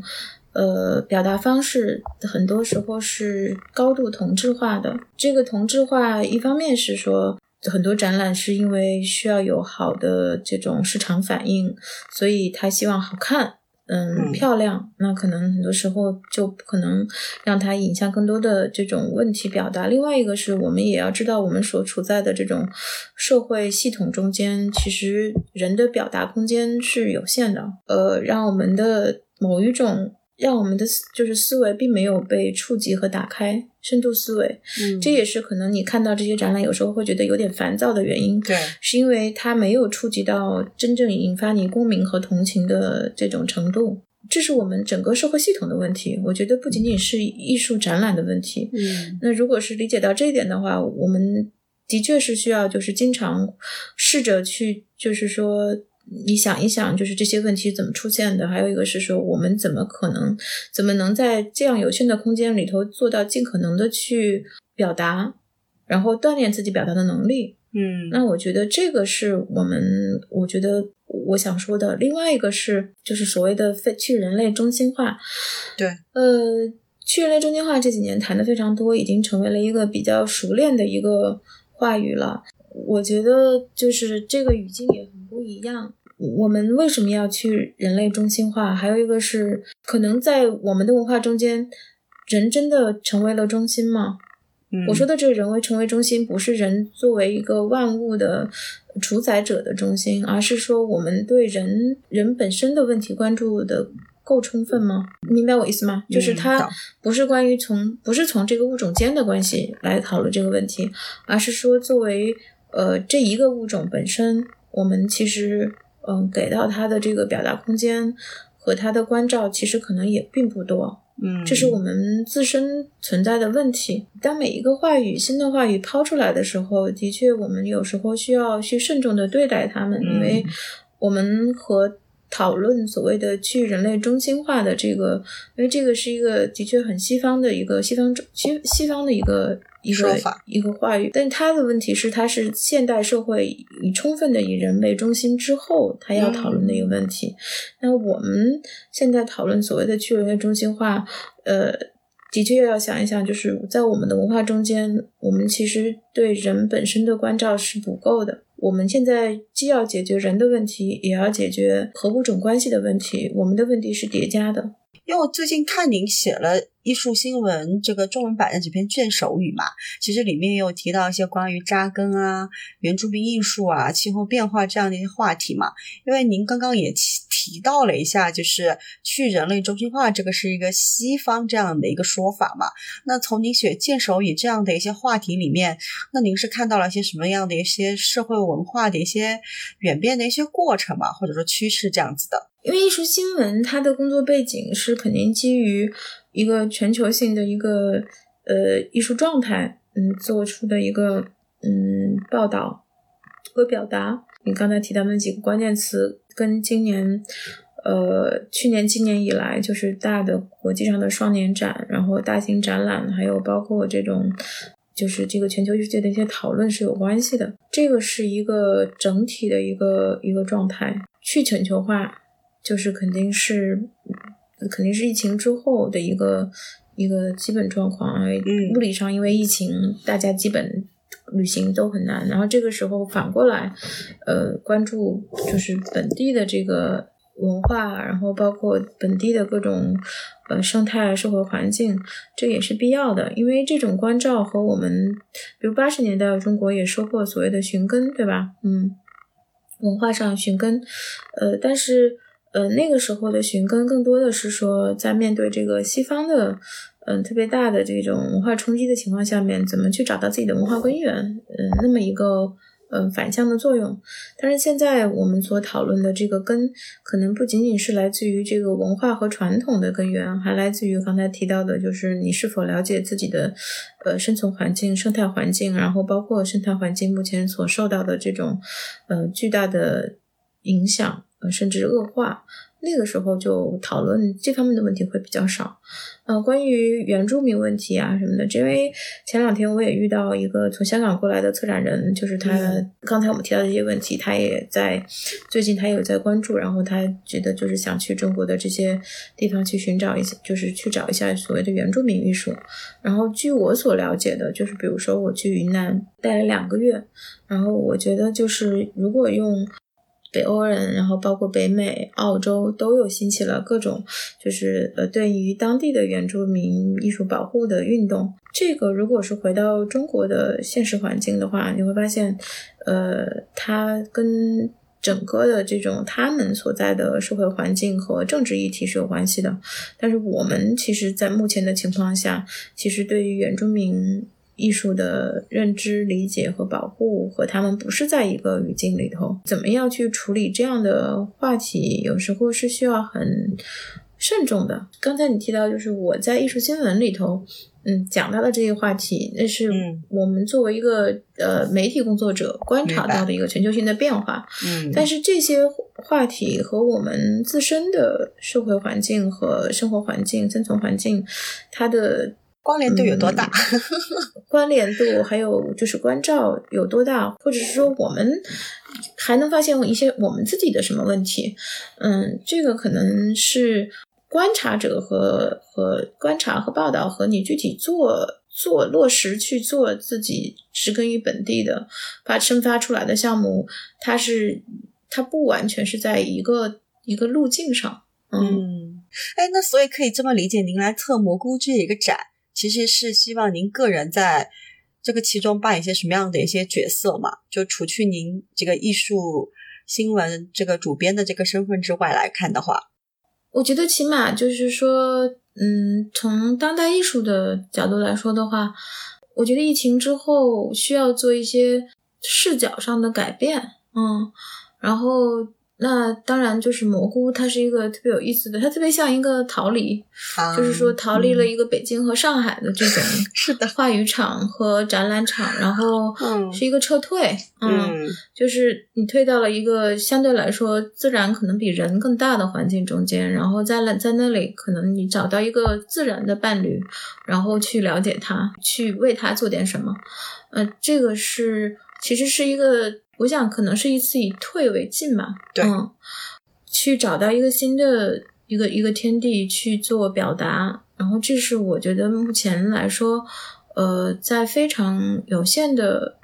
呃表达方式，很多时候是高度同质化的。这个同质化，一方面是说很多展览是因为需要有好的这种市场反应，所以他希望好看。嗯，漂亮，那可能很多时候就不可能让它引向更多的这种问题表达。另外一个是我们也要知道，我们所处在的这种社会系统中间，其实人的表达空间是有限的。呃，让我们的某一种。让我们的就是思维并没有被触及和打开，深度思维，嗯，这也是可能你看到这些展览有时候会觉得有点烦躁的原因，对，是因为它没有触及到真正引发你共鸣和同情的这种程度，这是我们整个社会系统的问题。我觉得不仅仅是艺术展览的问题，嗯，那如果是理解到这一点的话，我们的确是需要就是经常试着去，就是说。你想一想，就是这些问题怎么出现的？还有一个是说，我们怎么可能，怎么能在这样有限的空间里头做到尽可能的去表达，然后锻炼自己表达的能力？嗯，那我觉得这个是我们，我觉得我想说的。另外一个是，就是所谓的非去人类中心化。对，呃，去人类中心化这几年谈的非常多，已经成为了一个比较熟练的一个话语了。我觉得就是这个语境也很不一样。我们为什么要去人类中心化？还有一个是，可能在我们的文化中间，人真的成为了中心吗？我说的这个人为成为中心，不是人作为一个万物的主宰者的中心，而是说我们对人人本身的问题关注的够充分吗？明白我意思吗？就是它不是关于从不是从这个物种间的关系来讨论这个问题，而是说作为。呃，这一个物种本身，我们其实，嗯，给到它的这个表达空间和它的关照，其实可能也并不多。嗯，这是我们自身存在的问题。当每一个话语、新的话语抛出来的时候，的确，我们有时候需要去慎重的对待它们，因为我们和讨论所谓的去人类中心化的这个，因为这个是一个的确很西方的一个西方中西西方的一个。一个一个话语，但他的问题是，他是现代社会以充分的以人为中心之后，他要讨论的一个问题。那我们现在讨论所谓的去人类中心化，呃，的确要想一想，就是在我们的文化中间，我们其实对人本身的关照是不够的。我们现在既要解决人的问题，也要解决和物种关系的问题，我们的问题是叠加的。因为我最近看您写了《艺术新闻》这个中文版的几篇卷首语嘛，其实里面也有提到一些关于扎根啊、原住民艺术啊、气候变化这样的一些话题嘛。因为您刚刚也提提到了一下，就是去人类中心化这个是一个西方这样的一个说法嘛。那从您写卷首语这样的一些话题里面，那您是看到了一些什么样的一些社会文化的一些演变的一些过程嘛，或者说趋势这样子的？因为艺术新闻，它的工作背景是肯定基于一个全球性的一个呃艺术状态，嗯，做出的一个嗯报道和表达。你刚才提到那几个关键词，跟今年呃去年、今年以来，就是大的国际上的双年展，然后大型展览，还有包括这种就是这个全球艺术界的一些讨论是有关系的。这个是一个整体的一个一个状态，去全球化。就是肯定是，肯定是疫情之后的一个一个基本状况。嗯，物理上因为疫情，大家基本旅行都很难。然后这个时候反过来，呃，关注就是本地的这个文化，然后包括本地的各种呃生态社会环境，这也是必要的。因为这种关照和我们，比如八十年代中国也说过所谓的寻根，对吧？嗯，文化上寻根，呃，但是。呃，那个时候的寻根更多的是说，在面对这个西方的，嗯，特别大的这种文化冲击的情况下面，怎么去找到自己的文化根源，嗯，那么一个，嗯，反向的作用。但是现在我们所讨论的这个根，可能不仅仅是来自于这个文化和传统的根源，还来自于刚才提到的，就是你是否了解自己的，呃，生存环境、生态环境，然后包括生态环境目前所受到的这种，呃，巨大的影响。甚至恶化，那个时候就讨论这方面的问题会比较少。呃，关于原住民问题啊什么的，因为前两天我也遇到一个从香港过来的策展人，就是他刚才我们提到的这些问题，他也在最近他也有在关注，然后他觉得就是想去中国的这些地方去寻找一些，就是去找一下所谓的原住民艺术。然后据我所了解的，就是比如说我去云南待了两个月，然后我觉得就是如果用。北欧人，然后包括北美、澳洲都有兴起了各种，就是呃，对于当地的原住民艺术保护的运动。这个如果是回到中国的现实环境的话，你会发现，呃，它跟整个的这种他们所在的社会环境和政治议题是有关系的。但是我们其实，在目前的情况下，其实对于原住民。艺术的认知、理解和保护和他们不是在一个语境里头，怎么样去处理这样的话题，有时候是需要很慎重的。刚才你提到，就是我在艺术新闻里头，嗯，讲到的这些话题，那是我们作为一个呃媒体工作者观察到的一个全球性的变化。嗯，但是这些话题和我们自身的社会环境和生活环境、生存环境，它的。关联度有多大？关联度还有就是关照有多大，或者是说我们还能发现一些我们自己的什么问题？嗯，这个可能是观察者和和观察和报道和你具体做做落实去做自己植根于本地的发生发出来的项目，它是它不完全是在一个一个路径上。嗯，哎，那所以可以这么理解，您来测蘑菇这一个展。其实是希望您个人在这个其中扮演一些什么样的一些角色嘛？就除去您这个艺术新闻这个主编的这个身份之外来看的话，我觉得起码就是说，嗯，从当代艺术的角度来说的话，我觉得疫情之后需要做一些视角上的改变，嗯，然后。那当然，就是蘑菇，它是一个特别有意思的，它特别像一个逃离，就是说逃离了一个北京和上海的这种 是的话语场和展览场，然后是一个撤退，嗯，就是你退到了一个相对来说自然可能比人更大的环境中间，然后在那在那里可能你找到一个自然的伴侣，然后去了解他，去为他做点什么，呃，这个是其实是一个。我想可能是一次以退为进嘛，嗯，去找到一个新的一个一个天地去做表达，然后这是我觉得目前来说，呃，在非常有限的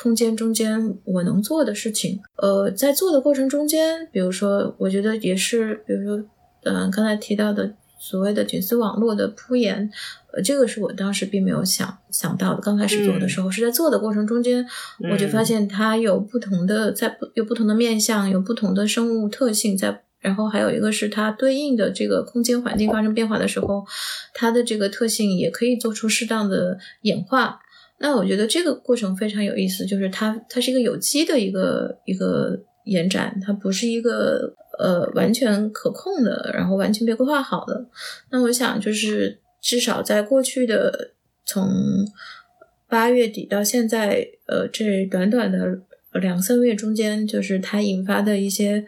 空间中间我能做的事情。呃，在做的过程中间，比如说，我觉得也是，比如说，嗯，刚才提到的所谓的菌丝网络的铺延，呃，这个是我当时并没有想想到的。刚开始做的时候，是在做的过程中间，我就发现它有不同的，在不有不同的面向，有不同的生物特性在。然后还有一个是它对应的这个空间环境发生变化的时候，它的这个特性也可以做出适当的演化。那我觉得这个过程非常有意思，就是它它是一个有机的一个一个延展，它不是一个呃完全可控的，然后完全被规划好的。那我想就是至少在过去的从八月底到现在，呃这短短的两三个月中间，就是它引发的一些。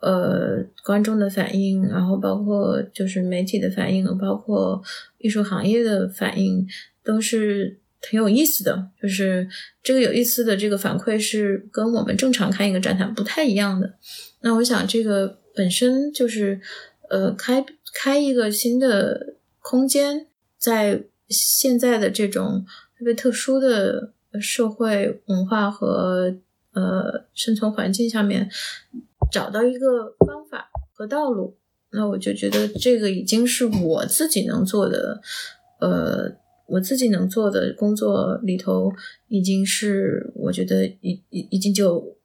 呃，观众的反应，然后包括就是媒体的反应，包括艺术行业的反应，都是挺有意思的。就是这个有意思的这个反馈是跟我们正常看一个展览不太一样的。那我想这个本身就是呃开开一个新的空间，在现在的这种特别特殊的社会文化和呃生存环境下面。找到一个方法和道路，那我就觉得这个已经是我自己能做的，呃，我自己能做的工作里头，已经是我觉得已已已经就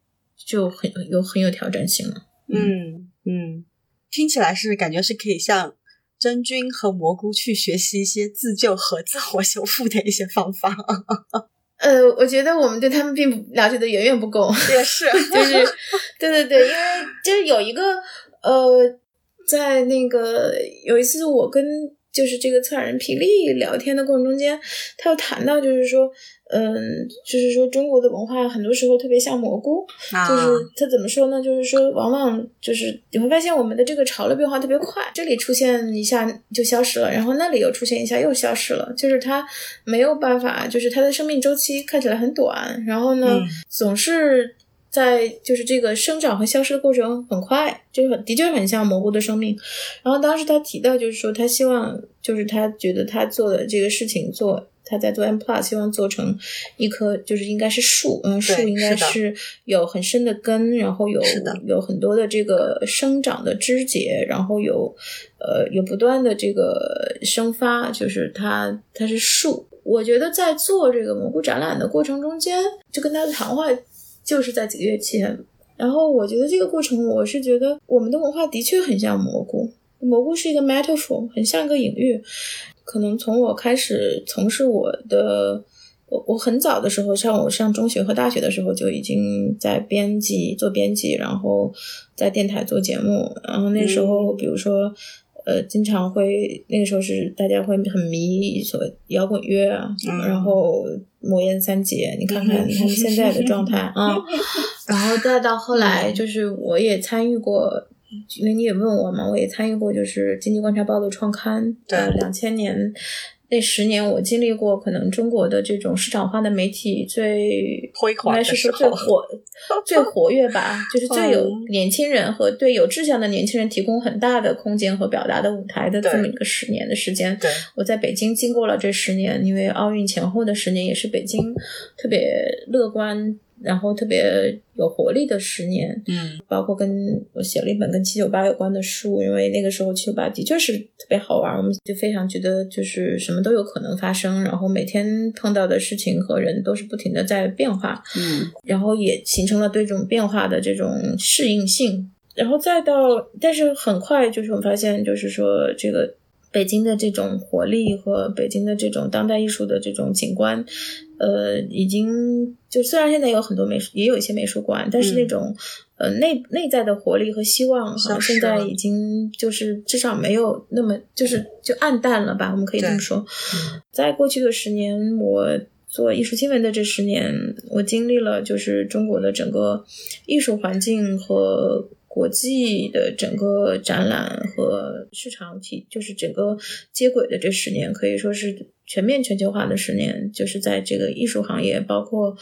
就很有很有挑战性了。嗯嗯，听起来是感觉是可以向真菌和蘑菇去学习一些自救和自我修复的一些方法。呃，我觉得我们对他们并不了解的远远不够，也是，就是，对对对，因为就是有一个呃，在那个有一次我跟就是这个策展人皮利聊天的过程中间，他又谈到就是说。嗯，就是说中国的文化很多时候特别像蘑菇，就是他怎么说呢？就是说，往往就是你会发现我们的这个潮流变化特别快，这里出现一下就消失了，然后那里又出现一下又消失了，就是它没有办法，就是它的生命周期看起来很短，然后呢，总是在就是这个生长和消失的过程很快，就很的确很像蘑菇的生命。然后当时他提到，就是说他希望，就是他觉得他做的这个事情做。他在做 M Plus，希望做成一棵，就是应该是树，嗯，树应该是有很深的根，然后有有很多的这个生长的枝节，然后有呃有不断的这个生发，就是它它是树。我觉得在做这个蘑菇展览的过程中间，就跟他的谈话就是在几个月前，然后我觉得这个过程，我是觉得我们的文化的确很像蘑菇，蘑菇是一个 metaphor，很像一个隐喻。可能从我开始从事我的，我我很早的时候，像我上中学和大学的时候就已经在编辑做编辑，然后在电台做节目，然后那时候比如说，呃，经常会那个时候是大家会很迷所谓摇滚乐啊，然后魔岩三杰，你看看你看现在的状态啊，然后再到后来就是我也参与过。因为你也问我嘛，我也参与过，就是《经济观察报》的创刊。对，两千年那十年，我经历过可能中国的这种市场化的媒体最 辉煌，应该是说最活、最活跃吧，就是最有年轻人和对有志向的年轻人提供很大的空间和表达的舞台的这么一个十年的时间。对，我在北京经过了这十年，因为奥运前后的十年也是北京特别乐观。然后特别有活力的十年，嗯，包括跟我写了一本跟七九八有关的书，因为那个时候七九八的确是特别好玩，我们就非常觉得就是什么都有可能发生，然后每天碰到的事情和人都是不停的在变化，嗯，然后也形成了对这种变化的这种适应性，然后再到，但是很快就是我们发现，就是说这个。北京的这种活力和北京的这种当代艺术的这种景观，呃，已经就虽然现在有很多美术，也有一些美术馆，但是那种呃内内在的活力和希望，哈，现在已经就是至少没有那么就是就暗淡了吧？我们可以这么说。在过去的十年，我做艺术新闻的这十年，我经历了就是中国的整个艺术环境和。国际的整个展览和市场体，就是整个接轨的这十年，可以说是全面全球化的十年。就是在这个艺术行业，包括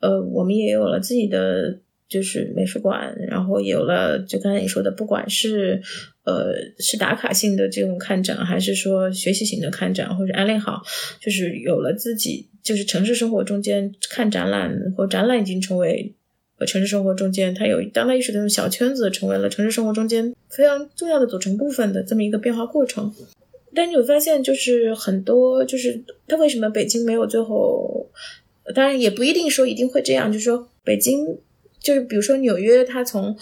呃，我们也有了自己的就是美术馆，然后有了就刚才你说的，不管是呃是打卡性的这种看展，还是说学习型的看展，或者安利好，就是有了自己就是城市生活中间看展览或展览已经成为呃城市生活中间它有当代艺术的这种小圈子，成为了城市生活中间非常重要的组成部分的这么一个变化过程。但你会发现，就是很多就是他为什么北京没有最后，当然也不一定说一定会这样，就是说北京。就是比如说纽约，它从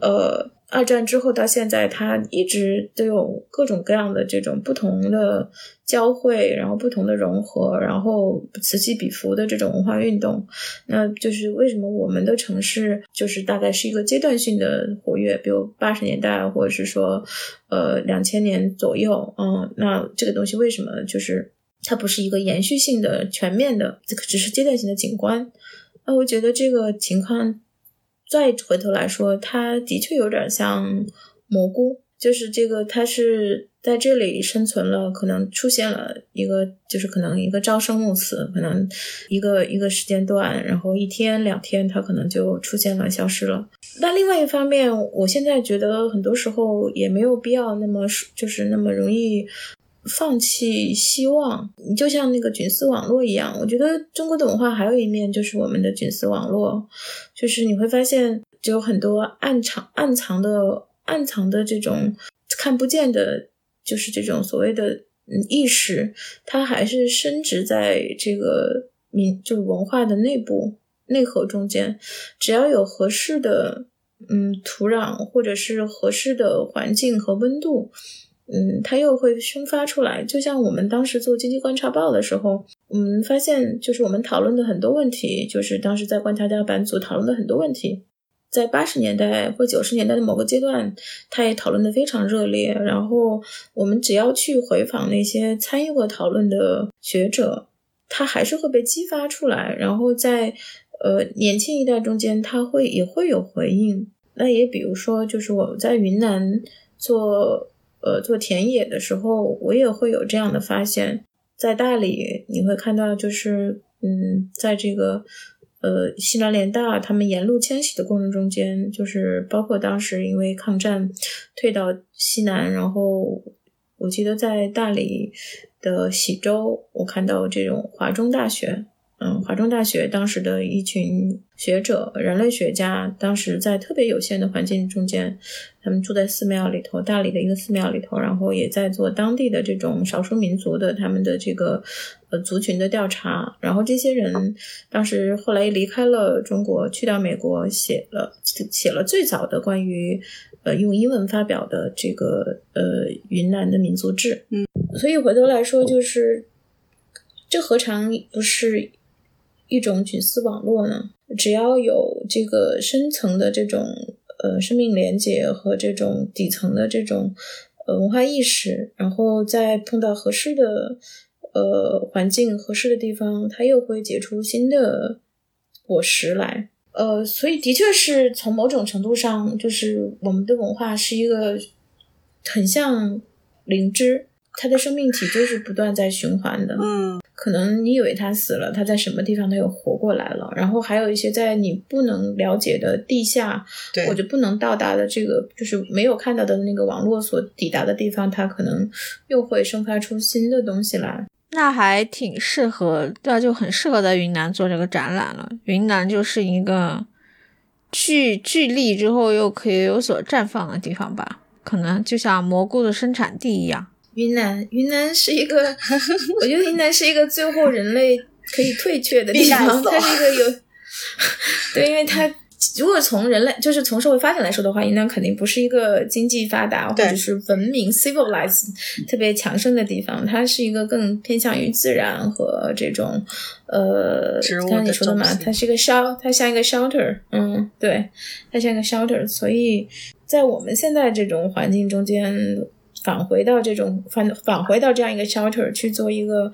呃二战之后到现在，它一直都有各种各样的这种不同的交汇，然后不同的融合，然后此起彼伏的这种文化运动。那就是为什么我们的城市就是大概是一个阶段性的活跃，比如八十年代或者是说呃两千年左右，嗯，那这个东西为什么就是它不是一个延续性的、全面的，这个只是阶段性的景观？那我觉得这个情况。再回头来说，它的确有点像蘑菇，就是这个，它是在这里生存了，可能出现了一个，就是可能一个朝生暮死，可能一个一个时间段，然后一天两天，它可能就出现了消失了。那另外一方面，我现在觉得很多时候也没有必要那么就是那么容易。放弃希望，你就像那个菌丝网络一样。我觉得中国的文化还有一面，就是我们的菌丝网络，就是你会发现，就有很多暗藏、暗藏的、暗藏的这种看不见的，就是这种所谓的意识，它还是深植在这个民，就是文化的内部内核中间。只要有合适的嗯土壤，或者是合适的环境和温度。嗯，它又会生发出来。就像我们当时做经济观察报的时候，我们发现，就是我们讨论的很多问题，就是当时在观察家版组讨论的很多问题，在八十年代或九十年代的某个阶段，他也讨论的非常热烈。然后我们只要去回访那些参与过讨论的学者，他还是会被激发出来。然后在呃年轻一代中间，他会也会有回应。那也比如说，就是我在云南做。呃，做田野的时候，我也会有这样的发现。在大理，你会看到，就是嗯，在这个呃西南联大他们沿路迁徙的过程中间，就是包括当时因为抗战退到西南，然后我记得在大理的喜洲，我看到这种华中大学。嗯，华中大学当时的一群学者、人类学家，当时在特别有限的环境中间，他们住在寺庙里头，大理的一个寺庙里头，然后也在做当地的这种少数民族的他们的这个呃族群的调查。然后这些人当时后来离开了中国，去到美国，写了写了最早的关于呃用英文发表的这个呃云南的民族志。嗯，所以回头来说，就是这何尝不是？一种菌丝网络呢，只要有这个深层的这种呃生命连接和这种底层的这种呃文化意识，然后再碰到合适的呃环境、合适的地方，它又会结出新的果实来。呃，所以的确是从某种程度上，就是我们的文化是一个很像灵芝。它的生命体就是不断在循环的，嗯，可能你以为他死了，他在什么地方它又活过来了，然后还有一些在你不能了解的地下，或者不能到达的这个，就是没有看到的那个网络所抵达的地方，它可能又会生发出新的东西来。那还挺适合，那就很适合在云南做这个展览了。云南就是一个聚聚力之后又可以有所绽放的地方吧，可能就像蘑菇的生产地一样。云南，云南是一个，我觉得云南是一个最后人类可以退却的 地方。它是一个有，对，因为它如果从人类就是从社会发展来说的话，云南肯定不是一个经济发达或者是文明 civilized 特别强盛的地方。它是一个更偏向于自然和这种呃，刚才你说的嘛，它是一个 shelter，它像一个 shelter，嗯，对，它像一个 shelter。所以在我们现在这种环境中间。返回到这种返返回到这样一个 shelter 去做一个，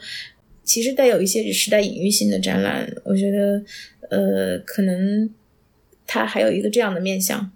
其实带有一些时代隐喻性的展览，我觉得，呃，可能它还有一个这样的面向。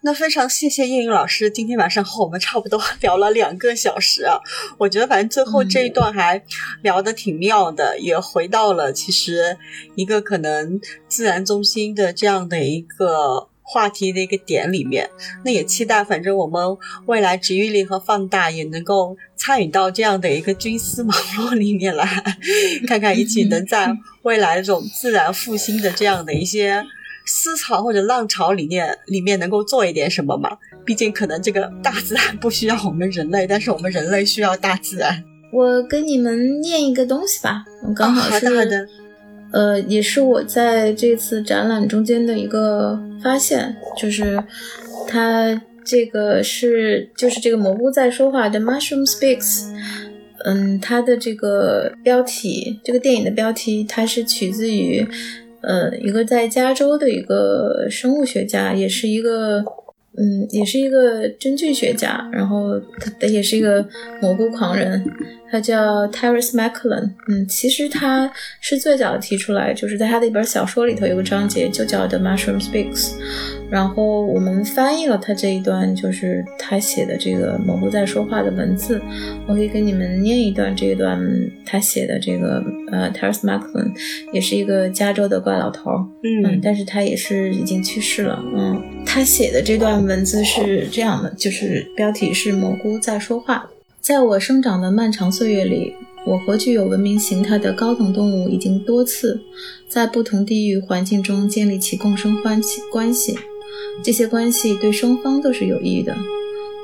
那非常谢谢叶云老师今天晚上和我们差不多 聊了两个小时啊，我觉得反正最后这一段还聊得挺妙的，也回到了其实一个可能自然中心的这样的一个话题的一个点里面。那也期待，反正我们未来治愈力和放大也能够参与到这样的一个军师网络里面来，看看一起能在未来这种自然复兴的这样的一些。思潮或者浪潮里面，里面能够做一点什么嘛？毕竟可能这个大自然不需要我们人类，但是我们人类需要大自然。我跟你们念一个东西吧，我刚好是，好的，呃，也是我在这次展览中间的一个发现，就是它这个是就是这个蘑菇在说话的 Mushroom Speaks，嗯，它的这个标题，这个电影的标题，它是取自于。呃，一个在加州的一个生物学家，也是一个，嗯，也是一个真菌学家，然后他也是一个蘑菇狂人，他叫 Terence Macklin。嗯，其实他是最早提出来，就是在他的一本小说里头有个章节就叫 The Mushroom Speaks。然后我们翻译了他这一段，就是他写的这个蘑菇在说话的文字。我可以给你们念一段这一段他写的这个，呃，Terence Macklin 也是一个加州的怪老头，嗯，但是他也是已经去世了，嗯，他写的这段文字是这样的，就是标题是蘑菇在说话。在我生长的漫长岁月里，我和具有文明形态的高等动物已经多次在不同地域环境中建立起共生关系关系。这些关系对双方都是有益的。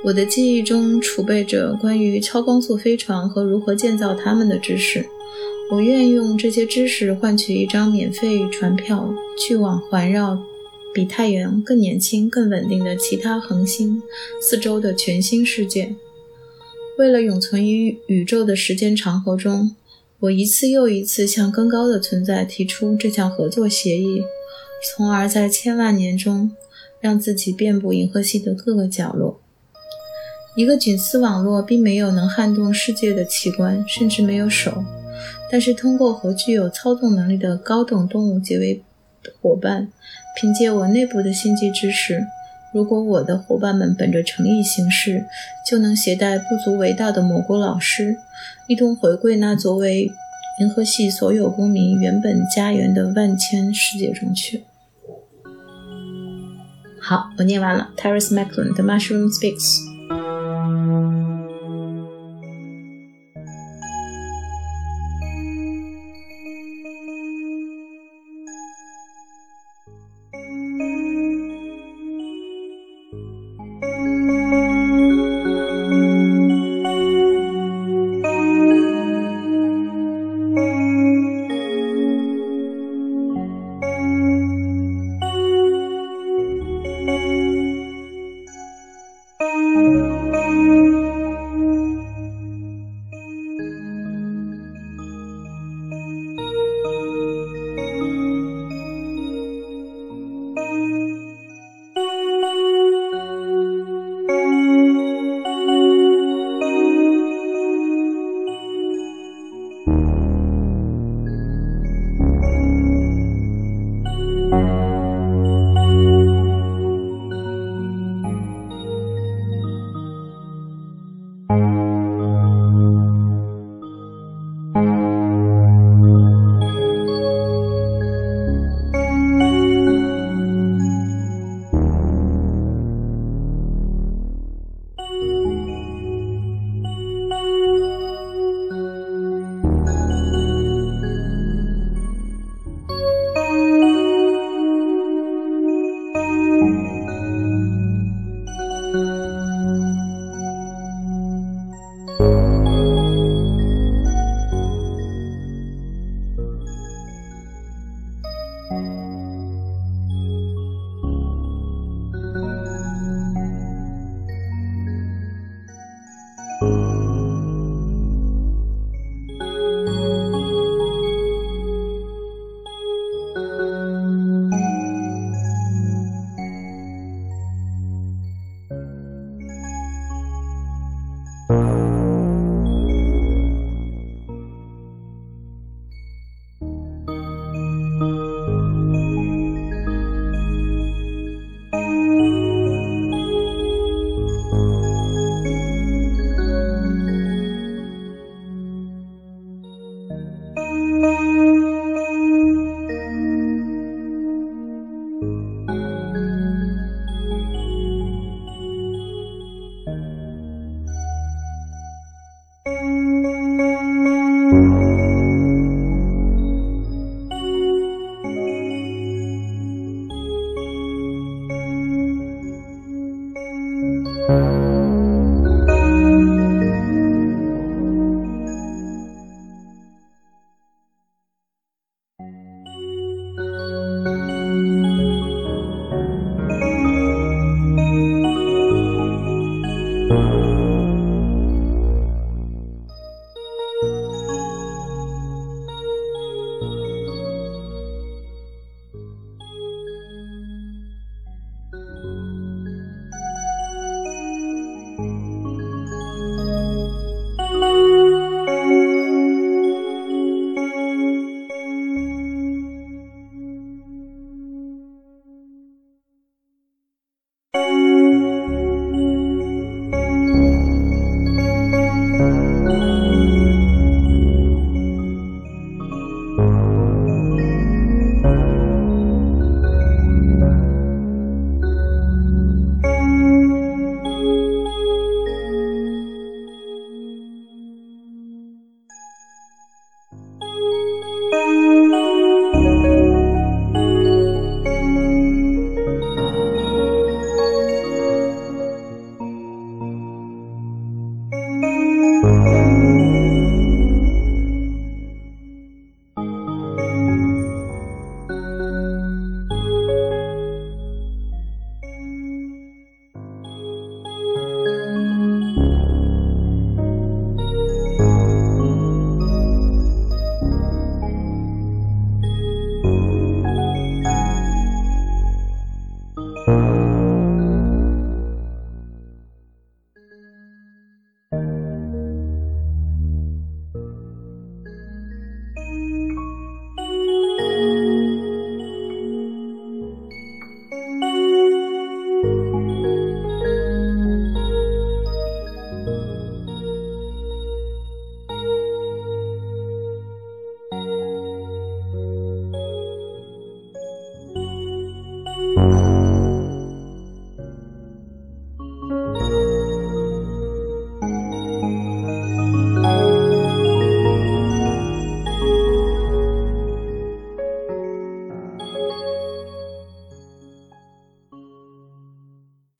我的记忆中储备着关于超光速飞船和如何建造它们的知识。我愿用这些知识换取一张免费船票，去往环绕比太阳更年轻、更稳定的其他恒星四周的全新世界。为了永存于宇宙的时间长河中，我一次又一次向更高的存在提出这项合作协议，从而在千万年中。让自己遍布银河系的各个角落。一个菌丝网络并没有能撼动世界的器官，甚至没有手。但是，通过和具有操纵能力的高等动物结为伙伴，凭借我内部的星际知识，如果我的伙伴们本着诚意行事，就能携带不足为道的蘑菇老师，一同回归那作为银河系所有公民原本家园的万千世界中去。好，我念完了。Terence Macklin，《The Mushroom Speaks》。